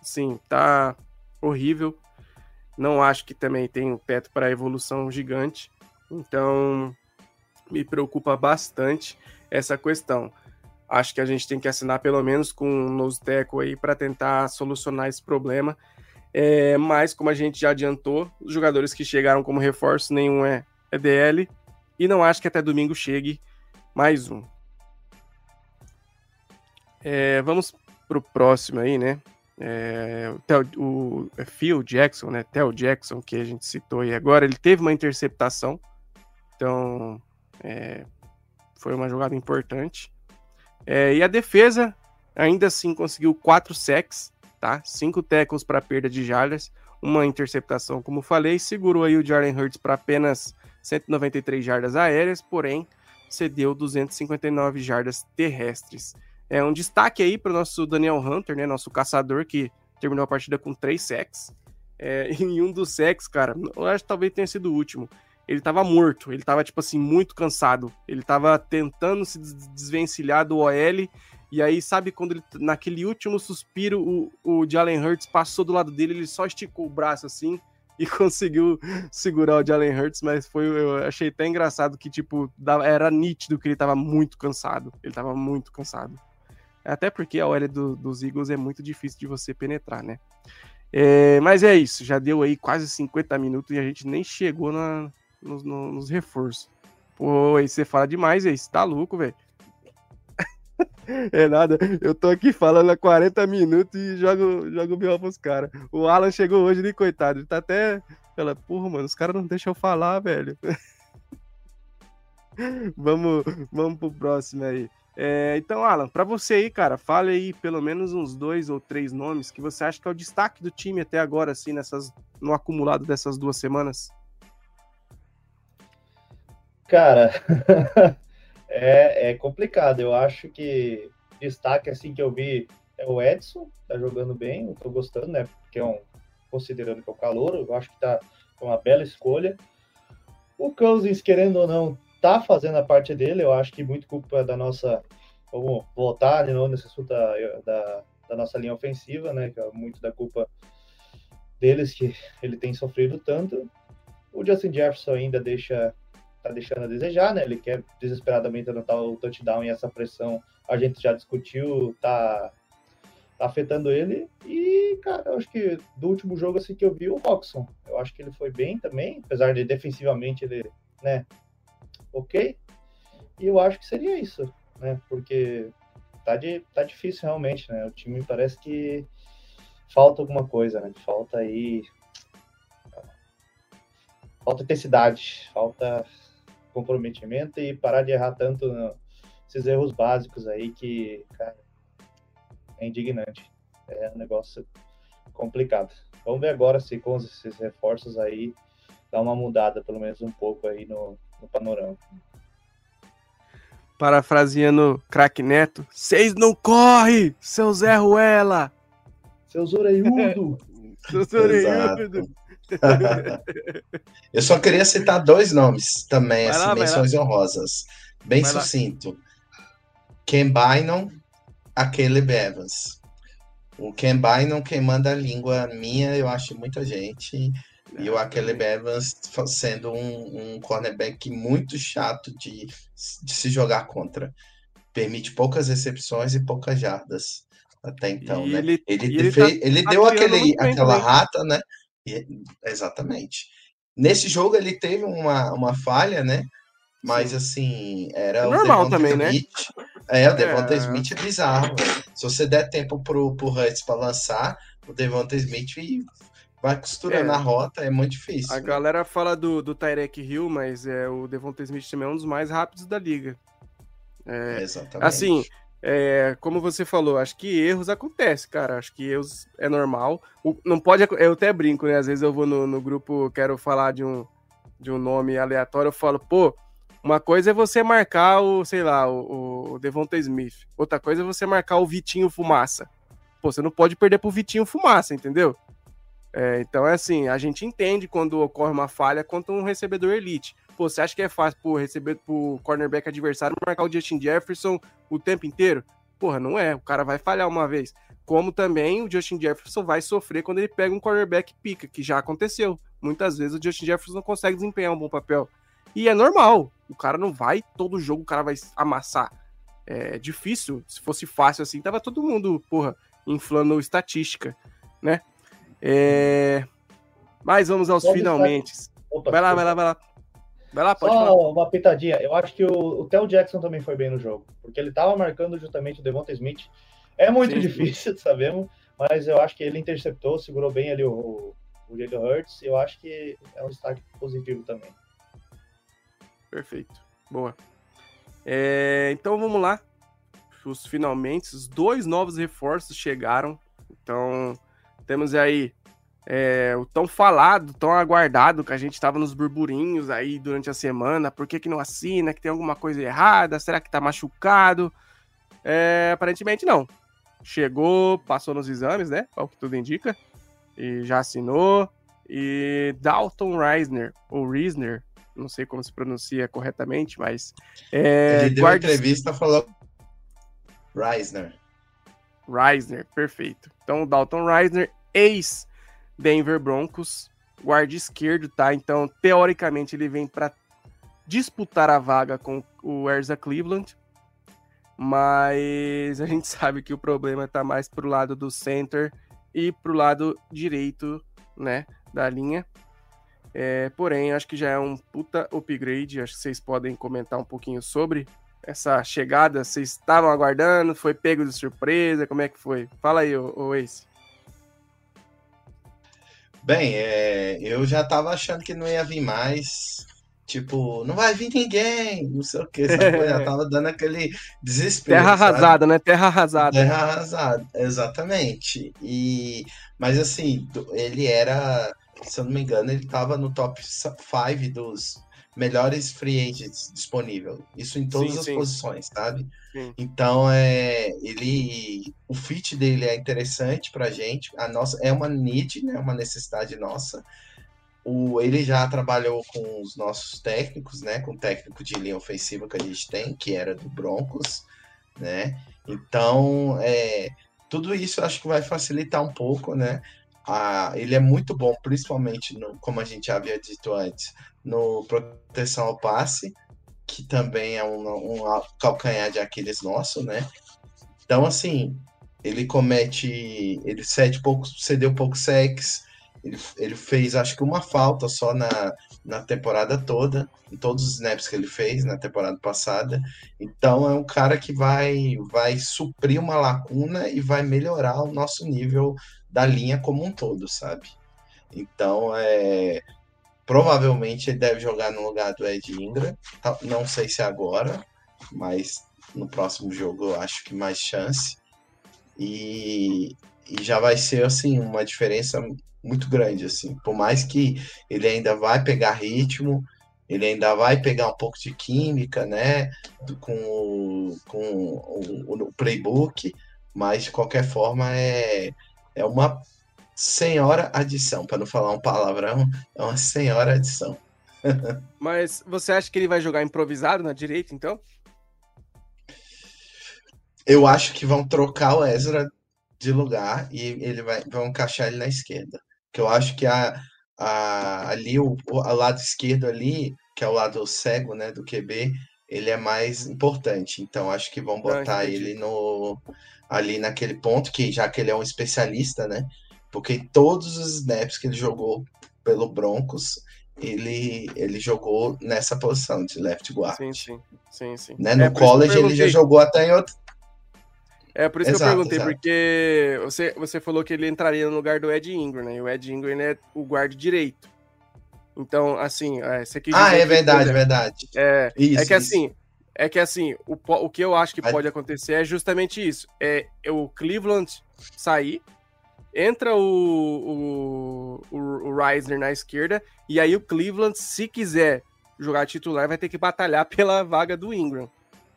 Sim, tá horrível. Não acho que também tem um teto para evolução gigante. Então, me preocupa bastante essa questão. Acho que a gente tem que assinar pelo menos com um nose aí para tentar solucionar esse problema. É, mas, como a gente já adiantou, os jogadores que chegaram como reforço, nenhum é EDL e não acho que até domingo chegue mais um. É, vamos pro próximo aí, né? É, o, o é Phil Jackson, né? Theo Jackson, que a gente citou aí agora, ele teve uma interceptação. Então, é, foi uma jogada importante. É, e a defesa, ainda assim, conseguiu quatro sacks, tá? Cinco tackles para perda de jardas, uma interceptação, como falei, segurou aí o Jalen Hurts para apenas 193 jardas aéreas, porém cedeu 259 jardas terrestres. É um destaque aí para o nosso Daniel Hunter, né, nosso caçador, que terminou a partida com três sacks. É, em um dos sacks, cara, eu acho que talvez tenha sido o último. Ele tava morto, ele tava, tipo assim, muito cansado. Ele tava tentando se desvencilhar do OL. E aí, sabe, quando ele, naquele último suspiro, o, o Jalen Hurts passou do lado dele, ele só esticou o braço assim e conseguiu segurar o Jalen Hurts, mas foi, eu achei até engraçado que, tipo, era nítido que ele tava muito cansado. Ele tava muito cansado. Até porque a OL do, dos Eagles é muito difícil de você penetrar, né? É, mas é isso, já deu aí quase 50 minutos e a gente nem chegou na, nos, nos reforços. Pô, aí você fala demais aí, você tá louco, velho. É nada, eu tô aqui falando há 40 minutos e jogo, jogo B.O. pros caras. O Alan chegou hoje, nem coitado, ele tá até. Ela, porra, mano, os caras não deixam eu falar, velho. vamos, vamos pro próximo aí. É, então, Alan, para você aí, cara, fale aí pelo menos uns dois ou três nomes que você acha que é o destaque do time até agora, assim, nessas, no acumulado dessas duas semanas.
Cara, é, é complicado. Eu acho que destaque assim que eu vi é o Edson, tá jogando bem, eu tô gostando, né? Porque é um, considerando que é o calor, eu acho que tá uma bela escolha. O Cousins, querendo ou não, tá fazendo a parte dele, eu acho que muito culpa da nossa. Vamos voltar de novo nesse assunto da, da, da, nossa linha ofensiva, né? Que é muito da culpa deles que ele tem sofrido tanto. O Justin Jefferson ainda deixa tá deixando a desejar, né? Ele quer desesperadamente anotar o touchdown e essa pressão a gente já discutiu, tá, tá afetando ele. E, cara, eu acho que do último jogo assim que eu vi o Roxon, eu acho que ele foi bem também, apesar de defensivamente ele, né, ok. E eu acho que seria isso, né? Porque tá, de, tá difícil realmente, né? O time parece que falta alguma coisa, né? Falta aí. Falta intensidade, falta comprometimento e parar de errar tanto nesses erros básicos aí que, cara, é indignante. É um negócio complicado. Vamos ver agora se com esses reforços aí dá uma mudada, pelo menos um pouco aí no, no panorama
parafraseando craque Neto, vocês não corre, seu Zé Ruela!
Seus orelhudo!
seus orelhudo! Eu só queria citar dois nomes também, vai assim, lá, menções honrosas. Bem vai sucinto. Lá. Ken Bynum, aquele Evans. O Ken Bynum, quem manda a língua minha, eu acho muita gente. E o Akele Evans sendo um, um cornerback muito chato de, de se jogar contra. Permite poucas recepções e poucas jardas até então, né? Ele, ele, ele, fez, tá ele deu aquele, aquela rata, né? E, exatamente. Nesse jogo ele teve uma, uma falha, né? Mas Sim. assim, era é
o normal também, né? Smith.
né? É, o Devonta é. Smith é bizarro. Se você der tempo pro, pro Hurts para lançar, o Devonta Smith vai costurando é. a rota, é muito difícil.
A né? galera fala do, do Tyrek Hill, mas é, o Devonta Smith também é um dos mais rápidos da liga. É, Exatamente. Assim, é, como você falou, acho que erros acontecem, cara. Acho que erros é normal. O, não pode. Eu até brinco, né? Às vezes eu vou no, no grupo, quero falar de um, de um nome aleatório, eu falo, pô, uma coisa é você marcar o, sei lá, o, o Devonta Smith. Outra coisa é você marcar o Vitinho Fumaça. Pô, você não pode perder pro Vitinho Fumaça, entendeu? É, então é assim, a gente entende quando ocorre uma falha contra um recebedor elite. Pô, você acha que é fácil pro, receber, pro cornerback adversário marcar o Justin Jefferson o tempo inteiro? Porra, não é. O cara vai falhar uma vez. Como também o Justin Jefferson vai sofrer quando ele pega um cornerback pica, que já aconteceu. Muitas vezes o Justin Jefferson não consegue desempenhar um bom papel. E é normal. O cara não vai, todo jogo o cara vai amassar. É difícil. Se fosse fácil assim, tava todo mundo, porra, inflando estatística, né? É... Mas vamos aos Pode finalmente. vai lá, vai lá, vai lá.
Vai lá, pode Só falar. uma pitadinha. Eu acho que o, o Theo Jackson também foi bem no jogo, porque ele estava marcando justamente o Devonta Smith. É muito sim, difícil, sim. sabemos, mas eu acho que ele interceptou, segurou bem ali o, o Jalen Hurts, e eu acho que é um destaque positivo também.
Perfeito. Boa. É, então vamos lá. Os finalmente, os dois novos reforços chegaram. Então temos aí é, o tão falado, tão aguardado, que a gente estava nos burburinhos aí durante a semana. Por que, que não assina? Que tem alguma coisa errada? Será que tá machucado? É, aparentemente não. Chegou, passou nos exames, né? O que tudo indica. E já assinou. E Dalton Reisner, ou Reisner, não sei como se pronuncia corretamente, mas.
É, Ele deu guarda... entrevista falou. Reisner.
Reisner, perfeito. Então, Dalton Reisner, ex Denver Broncos, guarda esquerdo, tá? Então, teoricamente, ele vem para disputar a vaga com o Erza Cleveland, mas a gente sabe que o problema tá mais pro lado do center e pro lado direito, né, da linha. É, porém, acho que já é um puta upgrade. Acho que vocês podem comentar um pouquinho sobre essa chegada. Vocês estavam aguardando? Foi pego de surpresa? Como é que foi? Fala aí, o Ace.
Bem, é, eu já tava achando que não ia vir mais. Tipo, não vai vir ninguém, não sei o que? Já tava dando aquele desespero.
Terra sabe? arrasada, né? Terra arrasada.
Terra arrasada, exatamente. E, mas assim, ele era, se eu não me engano, ele tava no top 5 dos melhores free agents disponíveis. Isso em todas sim, as sim. posições, sabe? Sim. Então é ele o fit dele é interessante pra gente. A nossa é uma need, né? Uma necessidade nossa. O, ele já trabalhou com os nossos técnicos, né? Com o técnico de linha ofensiva que a gente tem, que era do Broncos, né? Então, é, tudo isso acho que vai facilitar um pouco, né? Ah, ele é muito bom, principalmente, no, como a gente havia dito antes, no proteção ao passe, que também é um, um calcanhar de Aquiles nosso, né? Então, assim, ele comete. Ele cede pouco, cedeu pouco sex. Ele, ele fez, acho que, uma falta só na, na temporada toda, em todos os snaps que ele fez na temporada passada. Então, é um cara que vai, vai suprir uma lacuna e vai melhorar o nosso nível da linha como um todo, sabe? Então, é, Provavelmente ele deve jogar no lugar do Ed Ingram. Tá, não sei se agora, mas no próximo jogo eu acho que mais chance. E, e já vai ser assim uma diferença muito grande assim. Por mais que ele ainda vai pegar ritmo, ele ainda vai pegar um pouco de química, né, com, com o, o playbook, mas de qualquer forma é, é uma senhora adição, para não falar um palavrão, é uma senhora adição.
Mas você acha que ele vai jogar improvisado na direita, então?
Eu acho que vão trocar o Ezra de lugar e ele vai vão encaixar ele na esquerda. Que eu acho que a, a ali o, o lado esquerdo ali, que é o lado cego, né, do QB, ele é mais importante. Então acho que vão botar ele no ali naquele ponto que já que ele é um especialista, né? Porque todos os snaps que ele jogou pelo Broncos, ele, ele jogou nessa posição de left guard.
Sim, sim. sim, sim.
Né? No é, college ele já jogou até em outro.
É, por isso exato, que eu perguntei, exato. porque você, você falou que ele entraria no lugar doEd Ingram, né? E o Ed Ingram é o guarda direito. Então, assim, é, você quis
Ah, é verdade, verdade.
É, isso, é que isso. assim, é que assim, o, o que eu acho que pode acontecer é justamente isso. É o Cleveland sair, entra o, o, o, o Reisner na esquerda, e aí o Cleveland, se quiser jogar titular, vai ter que batalhar pela vaga do Ingram,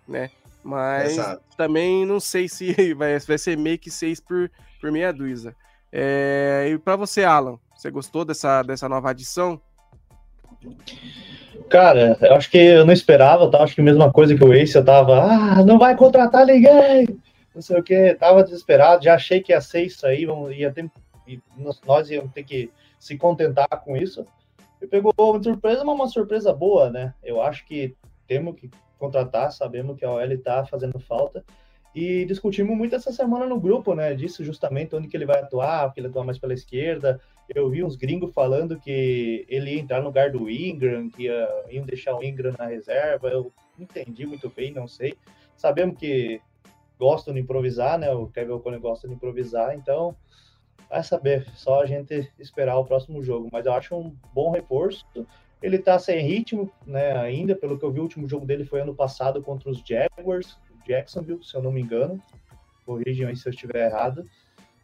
né? Mas Exato. também não sei se vai, vai ser meio que seis por, por meia dúzia. É, e para você, Alan, você gostou dessa, dessa nova adição?
Cara, eu acho que eu não esperava, tá? Acho que a mesma coisa que o Ace, eu tava, ah, não vai contratar ninguém, não sei o que, tava desesperado, já achei que ia ser isso aí, vamos, ia ter, nós íamos ter que se contentar com isso. E pegou uma surpresa, mas uma surpresa boa, né? Eu acho que temos que contratar, sabemos que a OL está fazendo falta. E discutimos muito essa semana no grupo, né? Disso justamente onde que ele vai atuar, porque ele atua mais pela esquerda. Eu vi uns gringos falando que ele ia entrar no lugar do Ingram, que ia, ia deixar o Ingram na reserva. Eu não entendi muito bem, não sei. Sabemos que gostam de improvisar, né? O Kevin O'Connor gosta de improvisar, então vai saber, só a gente esperar o próximo jogo. Mas eu acho um bom reforço. Ele tá sem ritmo, né, ainda, pelo que eu vi, o último jogo dele foi ano passado contra os Jaguars, Jacksonville, se eu não me engano. Corrijam aí se eu estiver errado.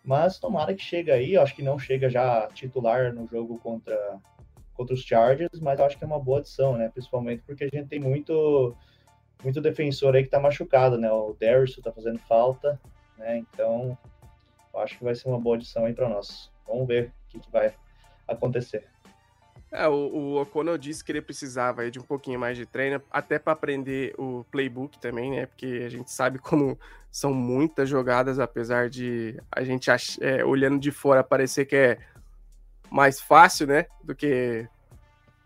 Mas tomara que chegue aí, eu acho que não chega já titular no jogo contra, contra os Chargers, mas eu acho que é uma boa adição, né? Principalmente porque a gente tem muito muito defensor aí que tá machucado, né? O Darius tá fazendo falta, né? Então, acho que vai ser uma boa adição aí para nós. Vamos ver o que, que vai acontecer.
É, o, o O'Connell disse que ele precisava de um pouquinho mais de treino, até para aprender o playbook também, né? Porque a gente sabe como são muitas jogadas, apesar de a gente ach, é, olhando de fora parecer que é mais fácil, né? Do que,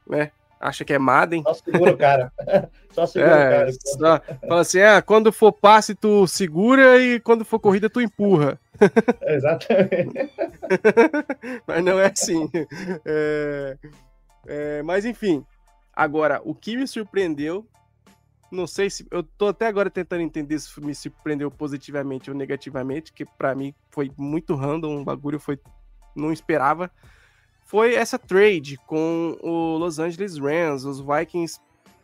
né? Acha que é Madden.
Só segura o cara. Só segura é, o cara.
Só, fala assim, ah, quando for passe tu segura e quando for corrida tu empurra.
Exatamente.
Mas não é assim. É... É, mas enfim, agora, o que me surpreendeu, não sei se. Eu tô até agora tentando entender se me surpreendeu positivamente ou negativamente, que para mim foi muito random, um bagulho foi. Não esperava. Foi essa trade com o Los Angeles Rams, os Vikings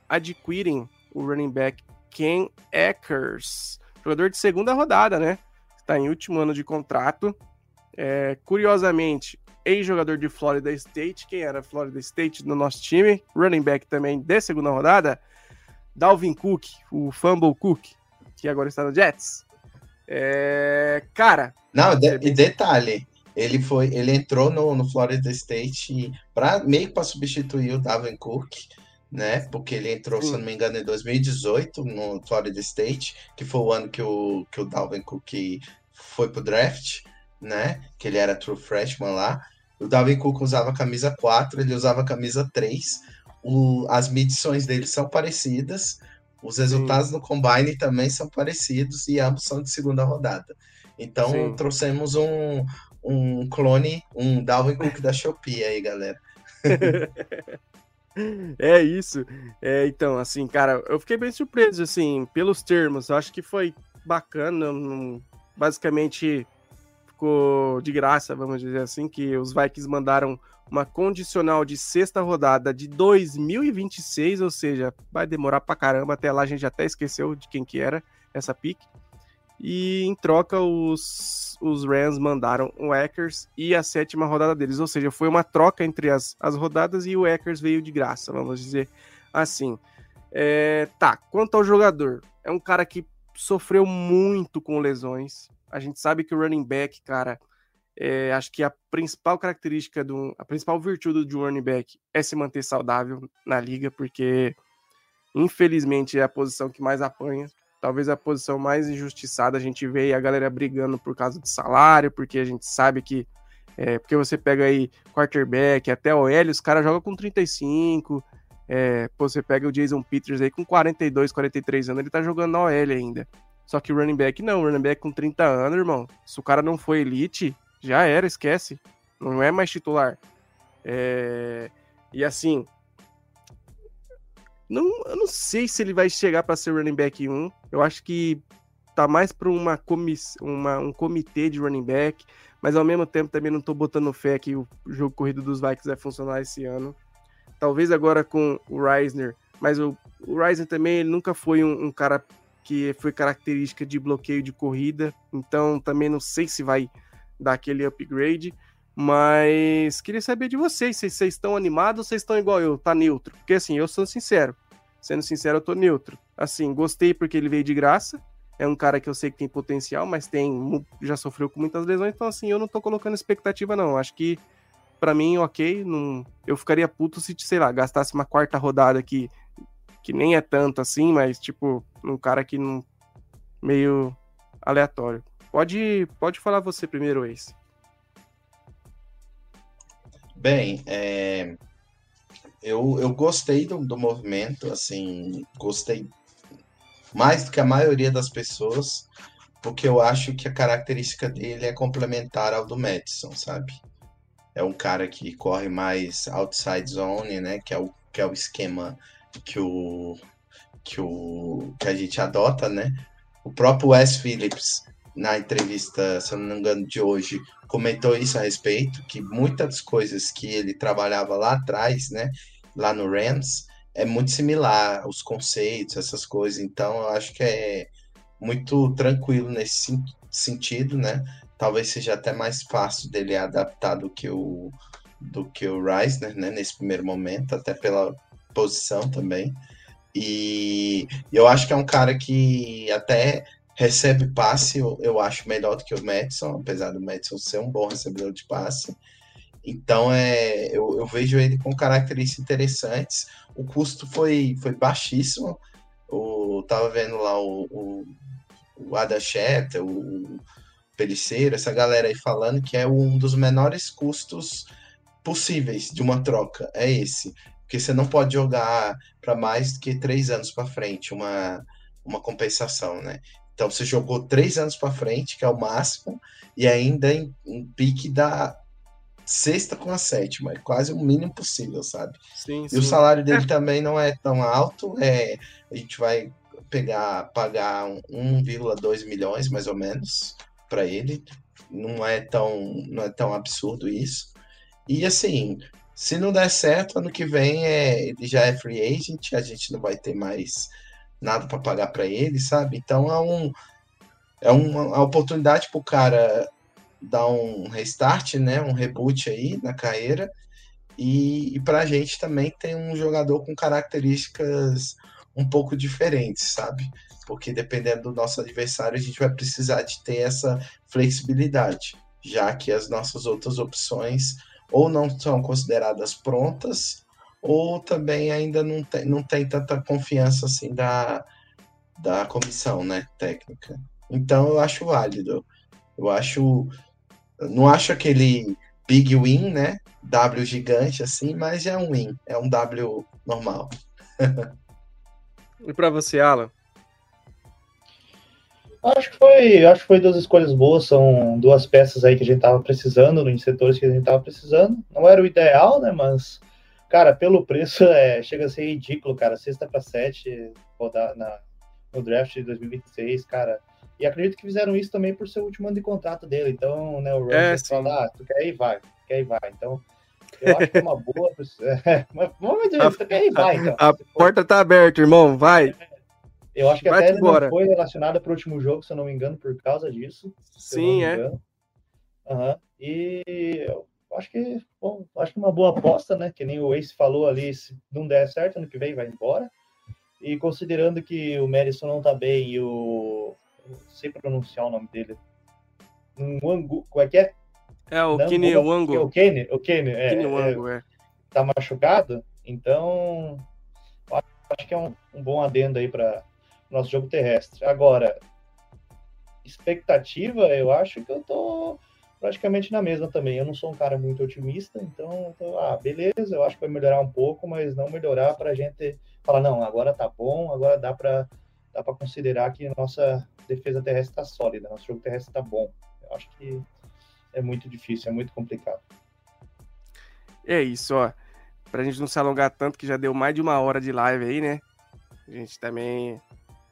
adquirem o running back Ken Eckers, jogador de segunda rodada, né? Está em último ano de contrato. É, curiosamente, ex-jogador de Florida State. Quem era Florida State no nosso time? Running back também de segunda rodada. Dalvin Cook, o Fumble Cook, que agora está no Jets. É... Cara.
Não, de, e detalhe, ele foi, ele entrou no, no Florida State para meio para substituir o Dalvin Cook, né? Porque ele entrou, Sim. se não me engano, em 2018 no Florida State, que foi o ano que o, que o Dalvin Cook foi pro draft, né? Que ele era true freshman lá. O Dalvin Cook usava camisa 4, ele usava camisa 3. O, as medições dele são parecidas, os resultados Sim. no combine também são parecidos e ambos são de segunda rodada. Então Sim. trouxemos um, um clone, um Dalvin Cook da Shopee aí, galera.
é isso. É, então, assim, cara, eu fiquei bem surpreso, assim, pelos termos. Eu acho que foi bacana. basicamente, ficou de graça, vamos dizer assim, que os Vikings mandaram uma condicional de sexta rodada de 2026, ou seja, vai demorar pra caramba, até lá a gente até esqueceu de quem que era essa pick. E em troca os, os Rams mandaram o Eckers e a sétima rodada deles, ou seja, foi uma troca entre as, as rodadas e o Eckers veio de graça, vamos dizer assim. É, tá, quanto ao jogador, é um cara que sofreu muito com lesões, a gente sabe que o running back, cara, é, acho que a principal característica do. A principal virtude de um running back é se manter saudável na liga, porque infelizmente é a posição que mais apanha. Talvez a posição mais injustiçada. A gente vê a galera brigando por causa de salário, porque a gente sabe que. É, porque você pega aí quarterback, até o L, os caras jogam com 35. É, pô, você pega o Jason Peters aí com 42, 43 anos, ele tá jogando na OL ainda. Só que o running back não, o running back com 30 anos, irmão. Se o cara não foi elite, já era, esquece. Não é mais titular. É... E assim, não, eu não sei se ele vai chegar para ser running back 1. Eu acho que tá mais para uma, comiss... uma um comitê de running back, mas ao mesmo tempo também não tô botando fé que o jogo corrido dos Vikings vai funcionar esse ano. Talvez agora com o Reisner, mas o, o Reisner também ele nunca foi um, um cara que foi característica de bloqueio de corrida, então também não sei se vai dar aquele upgrade, mas queria saber de vocês, se vocês estão animados ou vocês estão igual eu, tá neutro? Porque assim, eu sou sincero, sendo sincero, eu tô neutro. Assim, gostei porque ele veio de graça, é um cara que eu sei que tem potencial, mas tem já sofreu com muitas lesões, então assim, eu não tô colocando expectativa não, acho que para mim, ok, não, eu ficaria puto se, sei lá, gastasse uma quarta rodada aqui que nem é tanto assim, mas tipo, um cara que não. meio aleatório. Pode, pode falar você primeiro, Ace.
Bem, é, eu, eu gostei do, do movimento, assim, gostei mais do que a maioria das pessoas, porque eu acho que a característica dele é complementar ao do Madison, sabe? É um cara que corre mais outside zone, né? Que é o, que é o esquema que o que o que a gente adota, né? O próprio Wes Phillips na entrevista, se eu não me engano, de hoje, comentou isso a respeito, que muitas coisas que ele trabalhava lá atrás, né? lá no Rams, é muito similar, os conceitos, essas coisas. Então, eu acho que é muito tranquilo nesse sentido, né? Talvez seja até mais fácil dele adaptar do que o do que o Reisner, né? Nesse primeiro momento, até pela posição também. E eu acho que é um cara que até recebe passe, eu, eu acho melhor do que o Madison, apesar do Madison ser um bom recebedor de passe. Então é, eu, eu vejo ele com características interessantes. O custo foi, foi baixíssimo. O, tava vendo lá o, o, o Ada Schetter, o Peliceiro, essa galera aí falando que é um dos menores custos possíveis de uma troca. É esse. Porque você não pode jogar para mais do que três anos para frente uma, uma compensação, né? Então você jogou três anos para frente, que é o máximo, e ainda em, em pique da sexta com a sétima, é quase o mínimo possível, sabe? Sim, e sim. o salário dele é. também não é tão alto, é, a gente vai pegar, pagar 1,2 milhões mais ou menos para ele, não é tão, não é tão absurdo isso. E assim, se não der certo, ano que vem é, ele já é free agent, a gente não vai ter mais nada para pagar para ele, sabe? Então é um é uma oportunidade para o cara dar um restart, né? Um reboot aí na carreira. E, e para a gente também tem um jogador com características um pouco diferentes, sabe? Porque dependendo do nosso adversário, a gente vai precisar de ter essa flexibilidade, já que as nossas outras opções ou não são consideradas prontas, ou também ainda não tem, não tem tanta confiança assim da, da comissão né, técnica. Então eu acho válido. Eu acho. Não acho aquele big win, né? W gigante assim, mas é um win, é um W normal.
e para você, Alan?
Acho que foi, acho que foi duas escolhas boas, são duas peças aí que a gente tava precisando, em setores que a gente tava precisando. Não era o ideal, né, mas Cara, pelo preço, é, chega a ser ridículo, cara. Sexta para sete rodar na, no draft de 2026, cara. E acredito que fizeram isso também por ser o último ano de contrato dele. Então, né, o Rams é, fala, ah, tu quer ir, vai. Tu quer ir, vai. Então, eu acho que é uma boa. É, mas vamos dizer, tu quer ir, vai. Então.
A porta tá aberta, irmão, vai.
Eu acho que vai até ele não foi relacionada para o último jogo, se eu não me engano, por causa disso.
Sim, é.
Uhum. E acho que, bom, acho que uma boa aposta, né? Que nem o Ace falou ali, se não der certo, ano que vem vai embora. E considerando que o Madison não tá bem e o. Não sei pronunciar o nome dele. Wangu, como é que é?
É, o não, Kine Wango.
O Kine, o Kine, é, Kine Wango, é, é. Tá machucado, então. Acho que é um, um bom adendo aí para nosso jogo terrestre. Agora, expectativa, eu acho que eu tô praticamente na mesma também. Eu não sou um cara muito otimista, então, tô, ah, beleza, eu acho que vai melhorar um pouco, mas não melhorar para a gente falar, não, agora tá bom, agora dá para dá para considerar que nossa defesa terrestre está sólida, nosso jogo terrestre está bom. Eu acho que é muito difícil, é muito complicado.
É isso, ó. Pra gente não se alongar tanto, que já deu mais de uma hora de live aí, né? A gente também,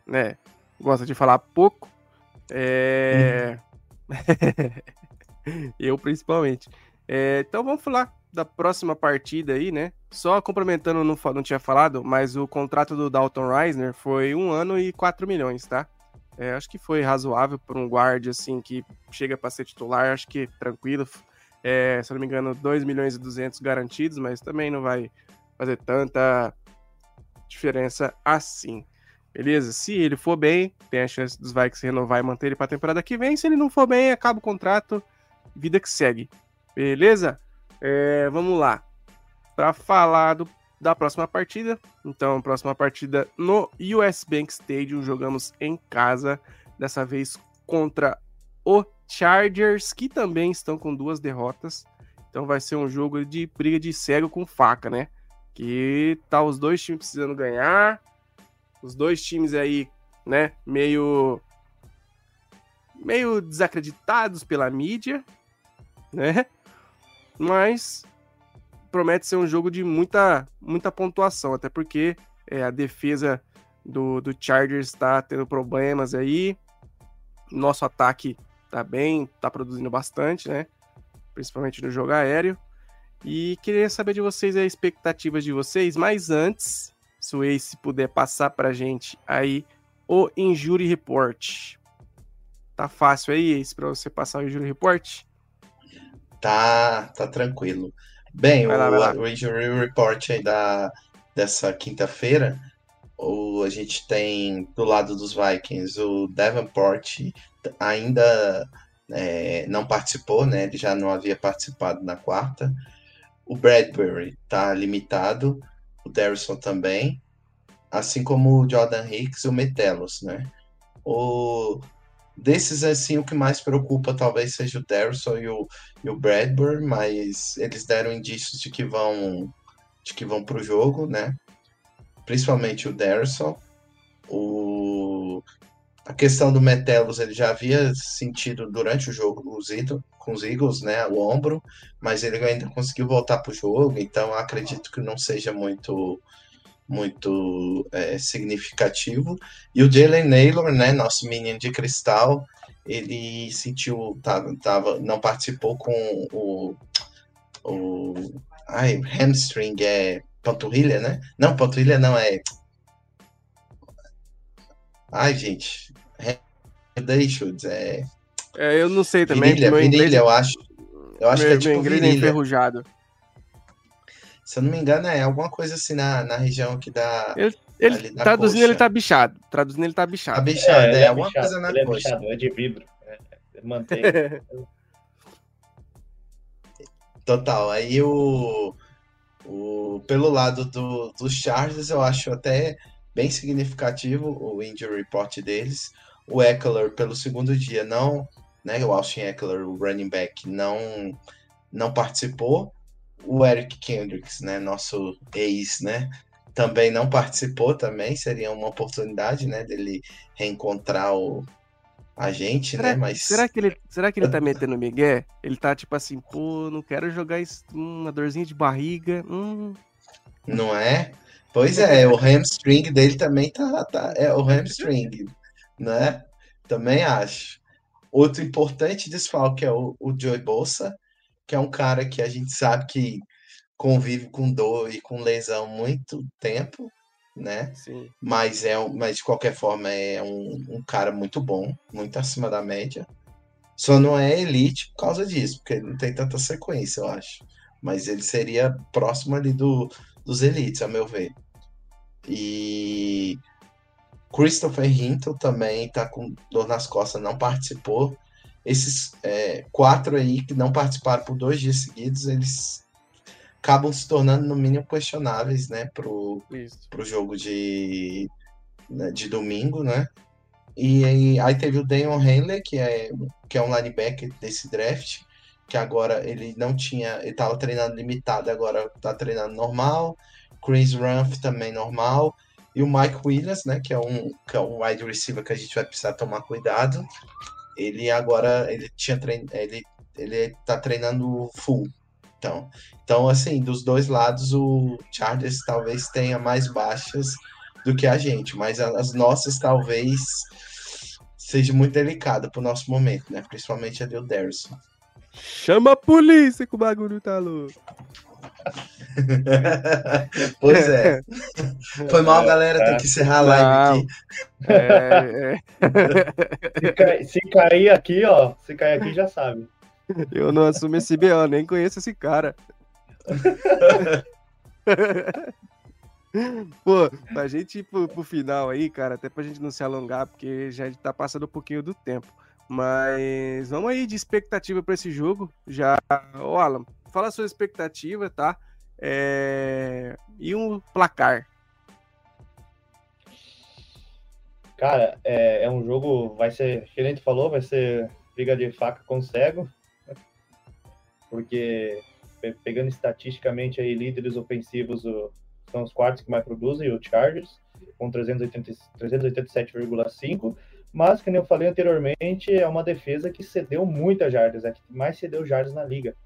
né, gosta de falar pouco. É... Eu principalmente. É, então vamos falar da próxima partida aí, né? Só complementando, não, não tinha falado, mas o contrato do Dalton Reisner foi um ano e 4 milhões, tá? É, acho que foi razoável para um guarda assim que chega para ser titular, acho que tranquilo. É, se não me engano, 2 milhões e 200 garantidos, mas também não vai fazer tanta diferença assim. Beleza? Se ele for bem, tem a chance dos Vikings renovar e manter ele para a temporada que vem. Se ele não for bem, acaba o contrato vida que segue. Beleza? É, vamos lá. Para falar do, da próxima partida. Então, próxima partida no US Bank Stadium. Jogamos em casa. Dessa vez contra o Chargers, que também estão com duas derrotas. Então vai ser um jogo de briga de cego com faca, né? Que tá os dois times precisando ganhar. Os dois times aí, né, meio meio desacreditados pela mídia, né? Mas promete ser um jogo de muita, muita pontuação, até porque é, a defesa do, do Chargers está tendo problemas aí. Nosso ataque tá bem, tá produzindo bastante, né? Principalmente no jogo aéreo. E queria saber de vocês as expectativas de vocês, mas antes, se o Ace puder passar pra gente aí o Injury Report. Tá fácil aí, Ace, pra você passar o Injury Report?
Tá, tá tranquilo. Bem, lá, o, o Injury Report aí da, dessa quinta-feira, a gente tem do lado dos Vikings o Davenport ainda é, não participou, né? Ele já não havia participado na quarta. O Bradbury tá limitado, o Darrison também, assim como o Jordan Hicks e o Metelos, né? O desses assim o que mais preocupa talvez seja o Darrison e o, e o Bradbury, mas eles deram indícios de que vão de que vão para o jogo, né? Principalmente o Darrison. O a questão do Metelos ele já havia sentido durante o jogo com os Eagles, né, o ombro, mas ele ainda conseguiu voltar para o jogo, então acredito que não seja muito muito é, significativo. E o Jalen Naylor, né, nosso menino de cristal, ele sentiu, tava, tava, não participou com o, o ai, hamstring, é panturrilha, né? Não, panturrilha não, é... Ai, gente, Dayshoes, é...
é... Eu não sei também.
Virilha, virilha inglês... eu acho. Eu acho
meu,
que é tipo é virilha.
É enferrujado.
Se eu não me engano, é alguma coisa assim na, na região aqui da.
Ele, ele traduzindo, coxa. ele tá bichado. Traduzindo, ele tá bichado.
Tá bichado, é, é, é alguma bichado, coisa na
ele
coxa.
É, bichado, é de vidro. É, é mantém.
Total. Aí o, o. Pelo lado do, dos Chargers, eu acho até bem significativo o injury report deles. O Eckler, pelo segundo dia, não. Né, o Austin Eckler, o running back, não, não participou o Eric Kendricks, né, nosso ex, né, também não participou também, seria uma oportunidade, né, dele reencontrar o, a gente,
será,
né, mas...
Será que, ele, será que ele tá metendo migué? Ele tá tipo assim, pô, não quero jogar isso, uma dorzinha de barriga, hum...
Não é? Pois é, o hamstring dele também tá, tá é o hamstring, né? Também acho. Outro importante desfalque é o, o Joey Bolsa, que é um cara que a gente sabe que convive com dor e com lesão muito tempo, né?
Sim.
Mas é, mas de qualquer forma é um, um cara muito bom, muito acima da média. Só não é elite por causa disso, porque ele não tem tanta sequência, eu acho. Mas ele seria próximo ali do, dos elites, a meu ver. E Christopher Hinton também tá com dor nas costas, não participou esses é, quatro aí que não participaram por dois dias seguidos, eles acabam se tornando, no mínimo, questionáveis, né, pro, pro jogo de, né, de domingo, né? E aí, aí teve o Daniel Henley, que é, que é um linebacker desse draft, que agora ele não tinha, ele estava treinando limitado, agora está treinando normal. Chris Rumph também normal. E o Mike Williams, né, que é um, que é um wide receiver que a gente vai precisar tomar cuidado ele agora ele tinha trein, ele ele tá treinando full. Então, então assim, dos dois lados o Chargers talvez tenha mais baixas do que a gente, mas as nossas talvez seja muito delicada pro nosso momento, né? Principalmente a do Derson.
Chama a polícia que o bagulho tá louco.
pois é. Foi mal, galera. Tem que encerrar a live aqui.
É, é. Se, cair, se, cair aqui, ó. Se cair aqui, já sabe.
Eu não assumo esse BO, nem conheço esse cara. Pô, pra gente ir pro, pro, final aí, cara, até pra gente não se alongar, porque já tá passando um pouquinho do tempo. Mas vamos aí de expectativa para esse jogo. Já, ô Alan, fala a sua expectativa, tá? É... E um placar.
Cara, é, é, um jogo, vai ser, que a gente falou, vai ser briga de faca com cego, porque pegando estatisticamente aí, líderes ofensivos são os quartos que mais produzem, o Chargers, com 387,5, mas, como eu falei anteriormente, é uma defesa que cedeu muitas jardas, é que mais cedeu jardas na liga.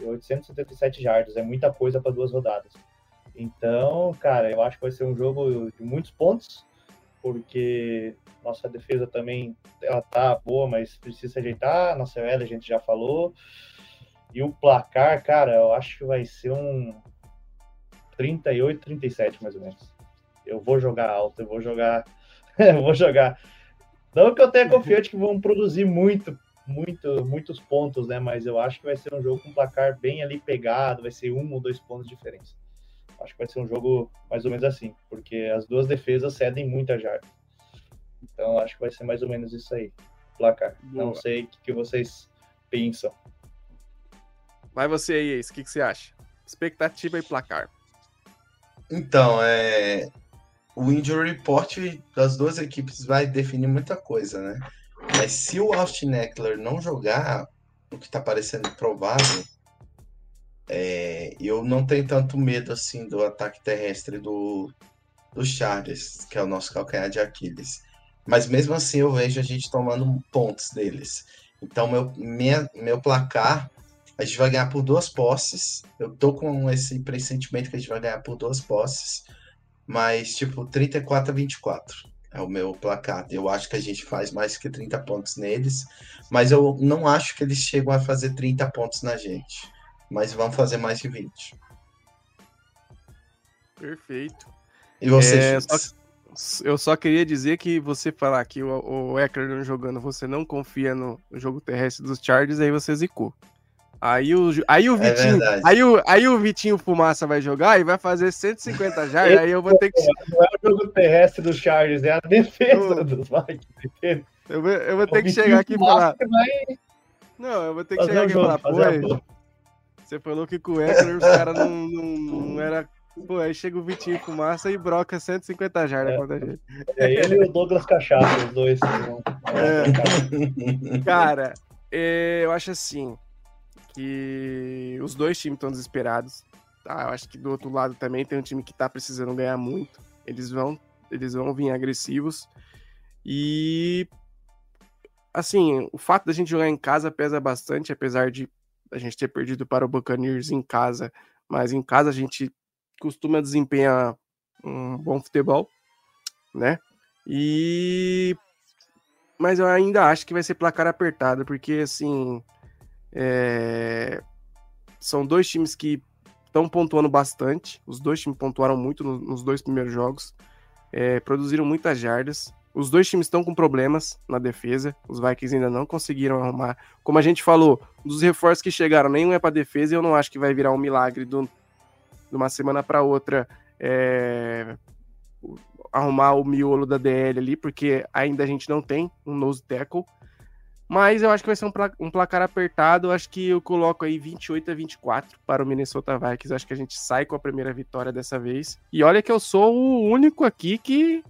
877 jardas, é muita coisa para duas rodadas. Então, cara, eu acho que vai ser um jogo de muitos pontos, porque nossa defesa também ela tá boa, mas precisa ajeitar. Nossa L a gente já falou. E o placar, cara, eu acho que vai ser um 38, 37 mais ou menos. Eu vou jogar alto, eu vou jogar. eu vou jogar. Não que eu tenha confiante que vão produzir muito, muito, muitos pontos, né? Mas eu acho que vai ser um jogo com placar bem ali pegado, vai ser um ou dois pontos de diferença. Acho que vai ser um jogo mais ou menos assim, porque as duas defesas cedem muita jarda. Então acho que vai ser mais ou menos isso aí, placar. Boa. Não sei o que, que vocês pensam.
Vai você aí, o que, que você acha? Expectativa e placar.
Então, é... o injury report das duas equipes vai definir muita coisa, né? Mas se o Austin Eckler não jogar, o que está parecendo provável, é... eu não tenho tanto medo assim do ataque terrestre do, do Chargers, que é o nosso calcanhar de Aquiles. Mas mesmo assim eu vejo a gente tomando pontos deles. Então meu, minha, meu placar a gente vai ganhar por duas posses. Eu tô com esse pressentimento que a gente vai ganhar por duas posses. Mas, tipo, 34 a 24 é o meu placar. Eu acho que a gente faz mais que 30 pontos neles. Mas eu não acho que eles chegam a fazer 30 pontos na gente. Mas vão fazer mais que 20.
Perfeito.
E você, é,
só, Eu só queria dizer que você falar que o, o Eckler jogando, você não confia no jogo terrestre dos Chargers, aí você zicou. Aí o, aí o é Vitinho, é aí, o, aí o Vitinho Fumaça vai jogar e vai fazer 150 jardas, aí eu vou ter que.
Jogo terrestre dos Chargers, é a defesa eu, dos Vikings.
Eu vou, eu vou ter que chegar aqui e falar. Vai... Não, eu vou ter que chegar aqui e falar, pô, você falou que com o Eckler os caras não, não, não era. Pô, aí chega o Vitinho Fumaça e broca 150 jardas é. contra a gente.
É ele e o Douglas Cachaça, os dois.
É. Cara, é, eu acho assim que os dois times estão desesperados. Tá? Eu acho que do outro lado também tem um time que está precisando ganhar muito. Eles vão, eles vão vir agressivos. E assim, o fato da gente jogar em casa pesa bastante, apesar de a gente ter perdido para o Buccaneers em casa, mas em casa a gente costuma desempenhar um bom futebol, né? E mas eu ainda acho que vai ser placar apertado, porque assim, é... São dois times que estão pontuando bastante. Os dois times pontuaram muito no, nos dois primeiros jogos. É, produziram muitas jardas. Os dois times estão com problemas na defesa. Os Vikings ainda não conseguiram arrumar. Como a gente falou, dos reforços que chegaram, nenhum é para defesa. E eu não acho que vai virar um milagre do, de uma semana para outra é, arrumar o miolo da DL ali, porque ainda a gente não tem um nose tackle. Mas eu acho que vai ser um, um placar apertado. Eu acho que eu coloco aí 28 a 24 para o Minnesota Vikings. Eu acho que a gente sai com a primeira vitória dessa vez. E olha que eu sou o único aqui que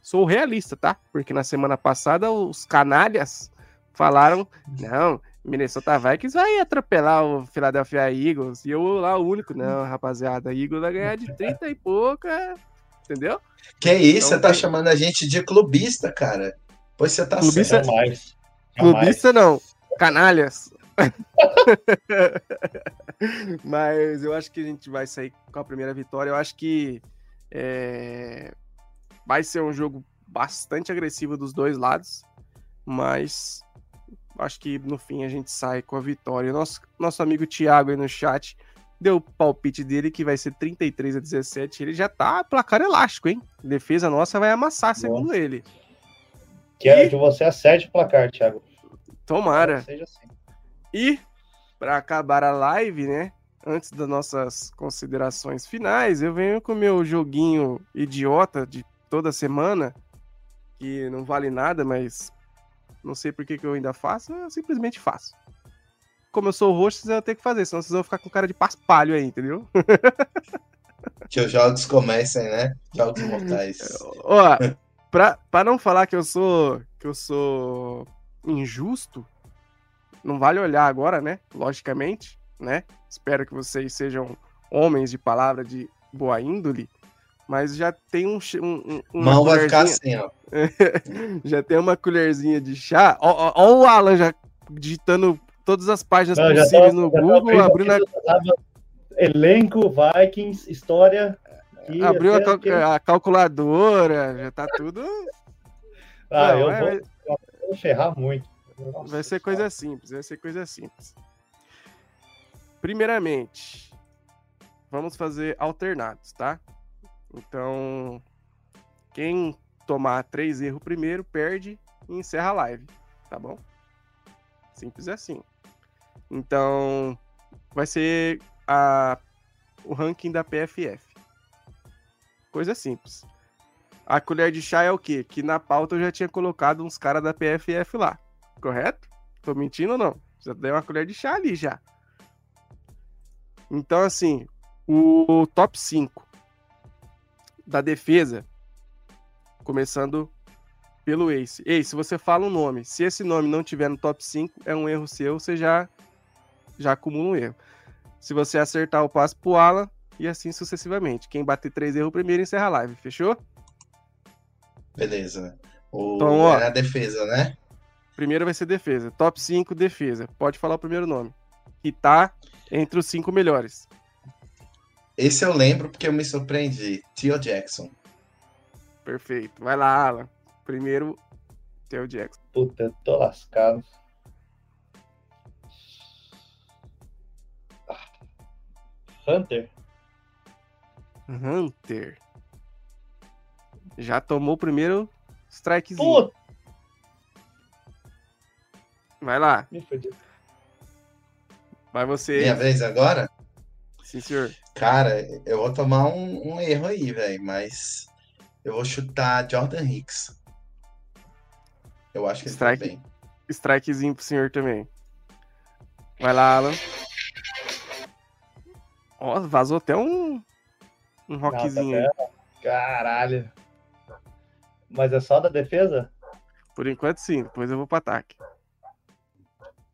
sou realista, tá? Porque na semana passada os canalhas falaram: não, Minnesota Vikings vai atropelar o Philadelphia Eagles. E eu lá o único, não, rapaziada, Eagles vai ganhar de 30 e pouca, entendeu?
Que isso, então, você tá tem... chamando a gente de clubista, cara. Pois você tá
clubista, certo. Mais. Clubista não, canalhas. Mas eu acho que a gente vai sair com a primeira vitória. Eu acho que é... vai ser um jogo bastante agressivo dos dois lados, mas acho que no fim a gente sai com a vitória. Nosso, nosso amigo Thiago aí no chat deu o palpite dele que vai ser 33 a 17. Ele já tá placar elástico, hein? Defesa nossa vai amassar, segundo ele.
Quero e... que você acerte o placar, Thiago.
Tomara. Seja assim. E, para acabar a live, né? Antes das nossas considerações finais, eu venho com o meu joguinho idiota de toda semana, que não vale nada, mas não sei por que, que eu ainda faço, eu simplesmente faço. Como eu sou roxo, eu tenho que fazer, senão vocês vão ficar com cara de paspalho aí, entendeu?
que os jogos comecem, né? Jogos mortais.
Ó, pra, pra não falar que eu sou que eu sou injusto, não vale olhar agora, né? Logicamente, né? Espero que vocês sejam homens de palavra de boa índole, mas já tem um, um
Mal vai ficar assim, ó.
já tem uma colherzinha de chá. Ó, ó, ó, o Alan já digitando todas as páginas não, possíveis no Google, abrindo a...
elenco Vikings, história
Abriu a, cal que... a, calculadora, já tá tudo.
Ah, Não, eu, é, vou, eu vou ferrar muito.
Nossa, vai ser coisa simples, vai ser coisa simples. primeiramente, vamos fazer alternados, tá? Então, quem tomar três erros primeiro, perde e encerra a live, tá bom? Simples assim. Então, vai ser a, o ranking da PFF. Coisa simples. A colher de chá é o quê? Que na pauta eu já tinha colocado uns caras da PFF lá. Correto? Tô mentindo ou não? Já dei uma colher de chá ali já. Então, assim, o top 5 da defesa, começando pelo Ace. Ace, você fala um nome. Se esse nome não tiver no top 5, é um erro seu, você já, já acumula um erro. Se você acertar o passo pro Alan, e assim sucessivamente. Quem bater três erros primeiro encerra a live, fechou?
Beleza. O... Então, ó, é a defesa, né?
Primeiro vai ser defesa. Top 5, defesa. Pode falar o primeiro nome. E tá entre os cinco melhores.
Esse eu lembro porque eu me surpreendi. Tio Jackson.
Perfeito. Vai lá, Alan. Primeiro, Tio Jackson.
Puta, eu tô lascado. Hunter?
Hunter. Já tomou o primeiro strikezinho. Puta. Vai lá. Me Vai você.
Minha vez agora?
Sim, senhor.
Cara, eu vou tomar um, um erro aí, velho, mas eu vou chutar Jordan Hicks. Eu acho que ele Strike, tá bem.
Strikezinho pro senhor também. Vai lá, Alan. Ó, vazou até um, um rockzinho. Não, tá
Caralho. Mas é só da defesa?
Por enquanto sim, depois eu vou pro ataque.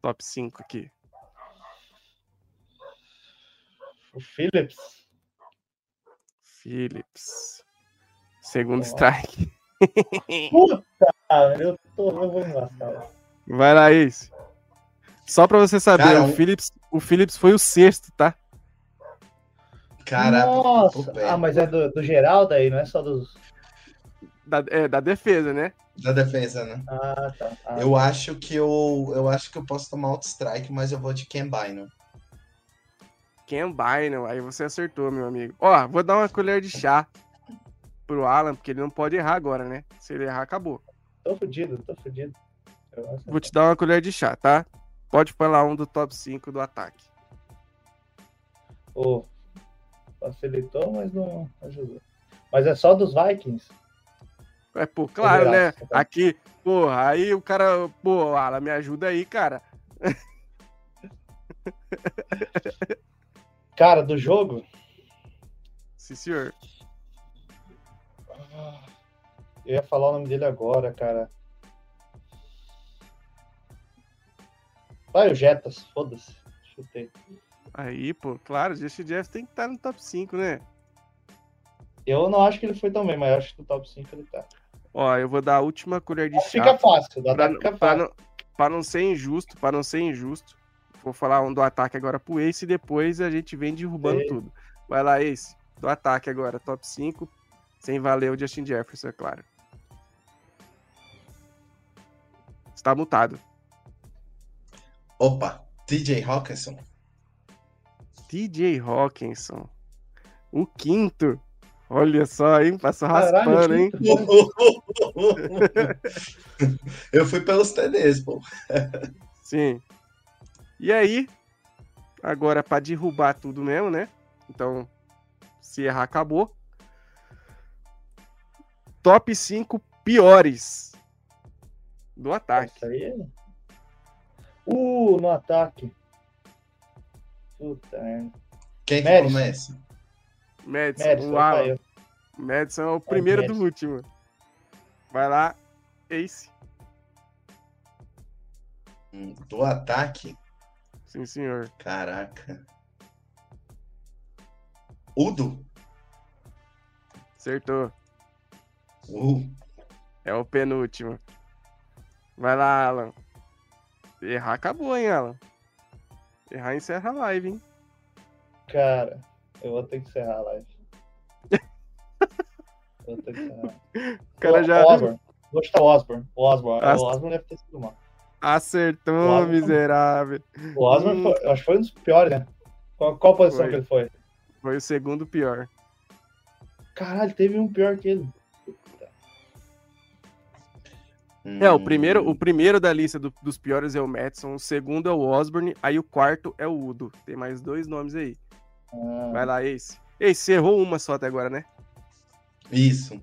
Top 5 aqui.
O Phillips.
Phillips. Segundo strike.
Puta, eu, tô, eu vou engraçar.
Vai lá, Ace. Só pra você saber, Cara, o, Phillips, o Phillips foi o sexto, tá?
Caraca. Nossa. Ah, mas é do, do geral daí, não é só dos.
Da, é, da defesa, né?
Da defesa, né?
Ah, tá. Ah,
eu acho que eu, eu acho que eu posso tomar outro strike, mas eu vou de Ken Bynum.
Ken Bynum, aí você acertou, meu amigo. Ó, vou dar uma colher de chá pro Alan, porque ele não pode errar agora, né? Se ele errar, acabou.
Tô fudido, tô fudido.
Vou te dar uma colher de chá, tá? Pode falar um do top 5 do ataque.
Ô, facilitou, mas não ajudou. Mas é só dos Vikings?
É, pô, claro, né? Tá? Aqui, porra, aí o cara, pô, Ala, me ajuda aí, cara.
Cara, do jogo?
Sim, senhor.
Eu ia falar o nome dele agora, cara. Vai o Jetas, foda-se. Chutei.
Aí, pô, claro, o Justin Jeff tem que estar tá no top 5, né?
Eu não acho que ele foi tão bem, mas acho que no top 5 ele tá.
Ó, eu vou dar a última colher de chá.
Fica fácil,
dá pra, fica pra, Não, pra não ser injusto, para não ser injusto. Vou falar um do ataque agora pro Ace e depois a gente vem derrubando tudo. Vai lá, Ace. Do ataque agora, top 5. Sem valer o Justin Jefferson, é claro. Está mutado.
Opa, TJ Hawkinson.
TJ Hawkinson. O quinto. Olha só, hein? Passou raspando, hein?
Eu fui pelos TDs, pô.
Sim. E aí, agora para derrubar tudo mesmo, né? Então, se errar, acabou. Top 5 piores do ataque. Isso aí.
É- uh, no ataque. Puta,
Quem que começa?
Madison, Madison, uau. Madison é o primeiro do último. Vai lá, Ace.
Do ataque?
Sim, senhor.
Caraca. Udo?
Acertou.
Uh.
É o penúltimo. Vai lá, Alan. Errar acabou, hein, Alan. Errar encerra a live, hein?
Cara, eu vou ter que encerrar a live. vou ter que encerrar.
O cara já.
Osborne. Vou chutar o Osborne. O Osborne. O Osborne deve ter sido mal.
Acertou, o miserável.
O Osborne, hum. foi, acho que foi um dos piores, né? Qual, qual posição
Foi.
que ele foi?
Foi o segundo pior.
Caralho, teve um pior que ele.
É, o
Hum,
primeiro, o primeiro da lista do- dos piores é o Madison, o segundo é o Osborne, aí o quarto é o Udo. Tem mais dois nomes aí.
Ah,
Vai lá, Ace. Ace, você errou uma só até agora, né?
Isso.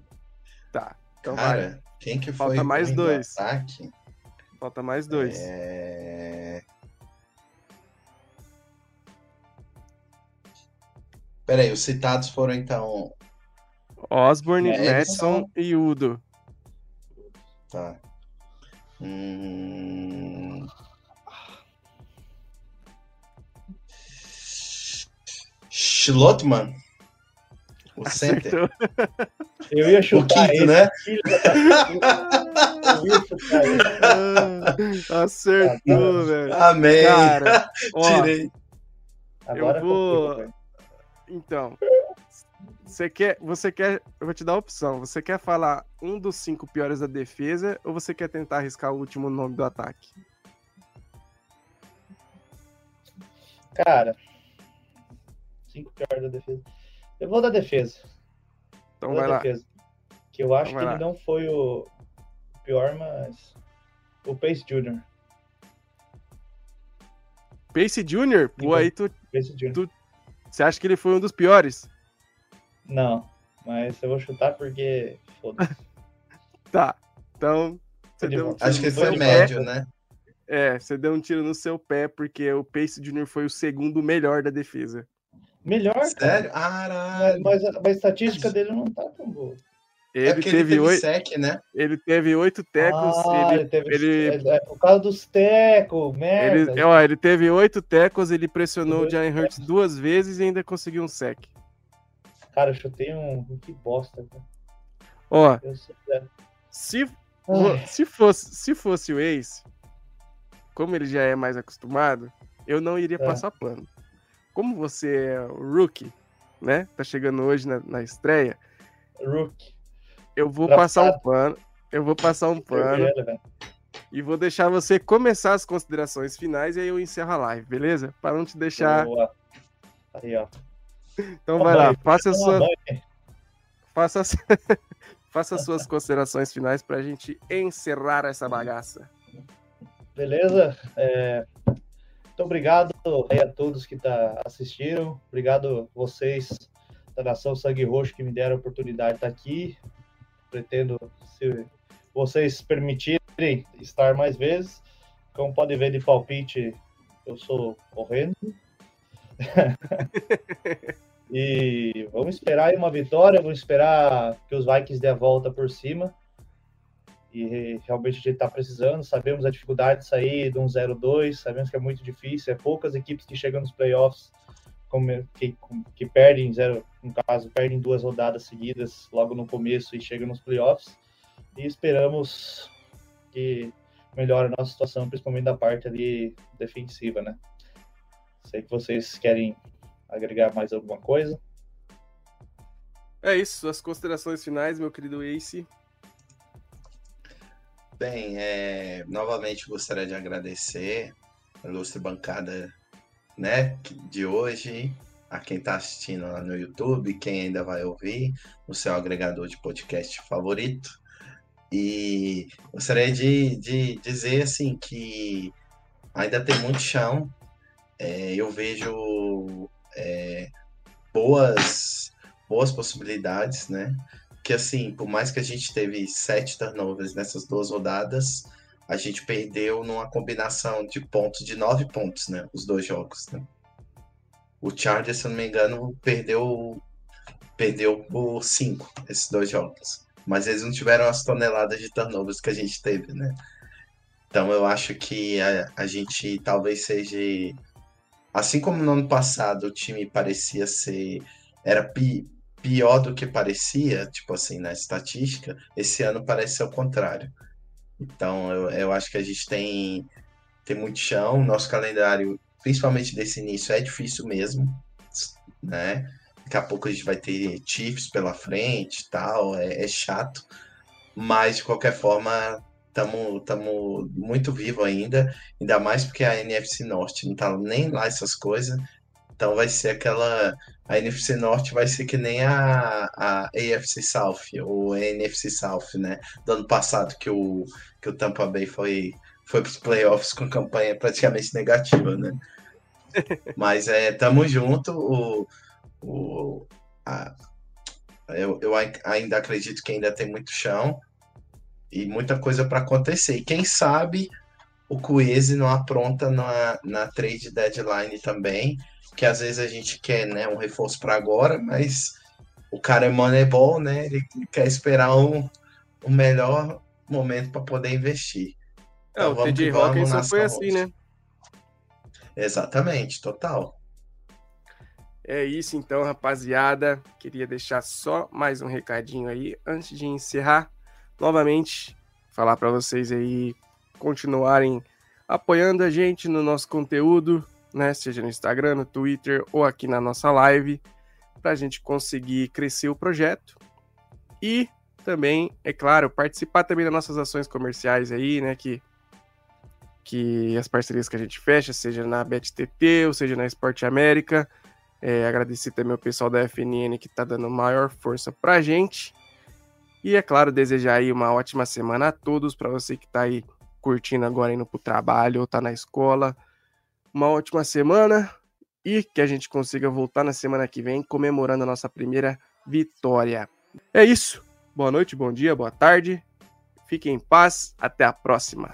Tá. Então vai.
Cara, quem que foi
Falta mais
ruim do
dois.
ataque?
Falta mais dois.
É... Peraí, os citados foram então.
Osborne,
Madison.
Madison e Udo.
Tá. Hum... Schlotman. O center.
Acertou.
Eu ia
O
chutar
quinto,
ele.
né?
filho da- Eu ia chutar ele.
Ah, Acertou, velho.
Amém.
Cara, ó,
Tirei.
Agora
Eu vou- então. Você quer, você quer, eu vou te dar a opção. Você quer falar um dos cinco piores da defesa ou você quer tentar arriscar o último nome do ataque?
Cara, cinco piores da defesa. Eu vou da defesa.
Então
Vou
vai lá.
defesa. Que eu acho
Então
que ele não foi o pior, mas. O Pace Jr.
Pace Jr., pô, aí tu,
Pace Jr.
Tu- você acha que ele foi um dos piores?
Não, mas eu vou chutar porque. Foda-se.
Tá. Então, você
de
deu um tiro
Acho que
no
foi
seu pé.
médio, né?
É, você deu um tiro no seu pé porque o Pace Jr. foi o segundo melhor da defesa.
Melhor.
Sério? Caralho.
Mas, mas a, mas a estatística dele não tá tão boa.
Ele
é
teve
ele teve
oito,
sec, né?
ele teve oito tecos,
ah,
ele
ele teve.
ele-
É, é por causa dos tecos, merda.
Ele, ó, ele teve oito tecos, ele pressionou o Jalen Hurts duas vezes e ainda conseguiu um sec.
Cara, eu chutei um. Que bosta, cara.
Ó, se, se, fosse, se fosse o Ace, como ele já é mais acostumado, eu não iria
É.
passar pano. Como você é o rookie, né? Tá chegando hoje na, na estreia,
Rook.
eu vou passar um pano. Eu vou passar um pano
Vermelho,
e vou deixar você começar as considerações finais e aí eu encerro a live, beleza? Para não te deixar.
Boa. Aí, ó.
Então vai lá, faça a sua, faça, as- faça as suas considerações finais pra gente encerrar essa bagaça.
Beleza? É, Muito obrigado aí a todos que tá, assistiram. Obrigado vocês da Nação Sangue Roxo que me deram a oportunidade de estar aqui. Pretendo, se vocês permitirem, estar mais vezes. Como podem ver de palpite, eu sou correndo. e vamos esperar aí uma vitória, vamos esperar que os Vikings dê a volta por cima. E realmente a gente está precisando. Sabemos a dificuldade de sair de um 0-2, sabemos que é muito difícil. É poucas equipes que chegam nos playoffs que, que perdem zero, no caso, perdem duas rodadas seguidas logo no começo e chegam nos playoffs. E esperamos que melhore a nossa situação, principalmente da parte ali defensiva, né? Sei que vocês querem agregar mais alguma coisa.
É isso, suas considerações finais, meu querido Ace.
Bem, é, novamente gostaria de agradecer a ilustre bancada né, de hoje, a quem está assistindo lá no YouTube, quem ainda vai ouvir no seu agregador de podcast favorito. E gostaria de, de dizer assim que ainda tem muito chão. É, eu vejo é, boas, boas possibilidades, né? que assim, por mais que a gente teve sete turnovers nessas duas rodadas, a gente perdeu numa combinação de pontos de nove pontos, né? Os dois jogos, né? O Chargers, se eu não me engano, perdeu perdeu por cinco esses dois jogos. Mas eles não tiveram as toneladas de turnovers que a gente teve, né? Então eu acho que a, a gente talvez seja. Assim como no ano passado o time parecia ser. Era pi, pior do que parecia, tipo assim, na estatística, esse ano parece ser o contrário. Então, eu, eu acho que a gente tem, tem muito chão. Nosso calendário, principalmente desse início, é difícil mesmo, né? Daqui a pouco a gente vai ter Chiefs pela frente tal, é, é chato. Mas, de qualquer forma, estamos muito vivo ainda, ainda mais porque a NFC Norte não tá nem lá essas coisas. Então vai ser aquela. A NFC Norte vai ser que nem a, a AFC South, ou a NFC South, né? Do ano passado, que o, que o Tampa Bay foi, foi para os playoffs com campanha praticamente negativa, né? Mas é, tamo junto. O, o, a, eu, eu ainda acredito que ainda tem muito chão e muita coisa para acontecer. E quem sabe o Coese não apronta na, na trade deadline também, que às vezes a gente quer né, um reforço para agora, mas o cara é moneyball, né? Ele quer esperar um, um melhor momento para poder investir.
É, então, o TJ Hawkinson foi assim, né?
Exatamente, total.
É isso então, rapaziada. Queria deixar só mais um recadinho aí antes de encerrar. Novamente, falar para vocês aí continuarem apoiando a gente no nosso conteúdo, né? Seja no Instagram, no Twitter ou aqui na nossa live, para a gente conseguir crescer o projeto. E também, é claro, participar também das nossas ações comerciais aí, né? Que, que as parcerias que a gente fecha, seja na BetTT ou seja na Esporte América é, agradecer também o pessoal da FNN que está dando maior força para a gente. E é claro, desejar aí uma ótima semana a todos, para você que está aí curtindo agora indo para o trabalho ou está na escola. Uma ótima semana e que a gente consiga voltar na semana que vem comemorando a nossa primeira vitória. É isso. Boa noite, bom dia, boa tarde. Fiquem em paz. Até a próxima.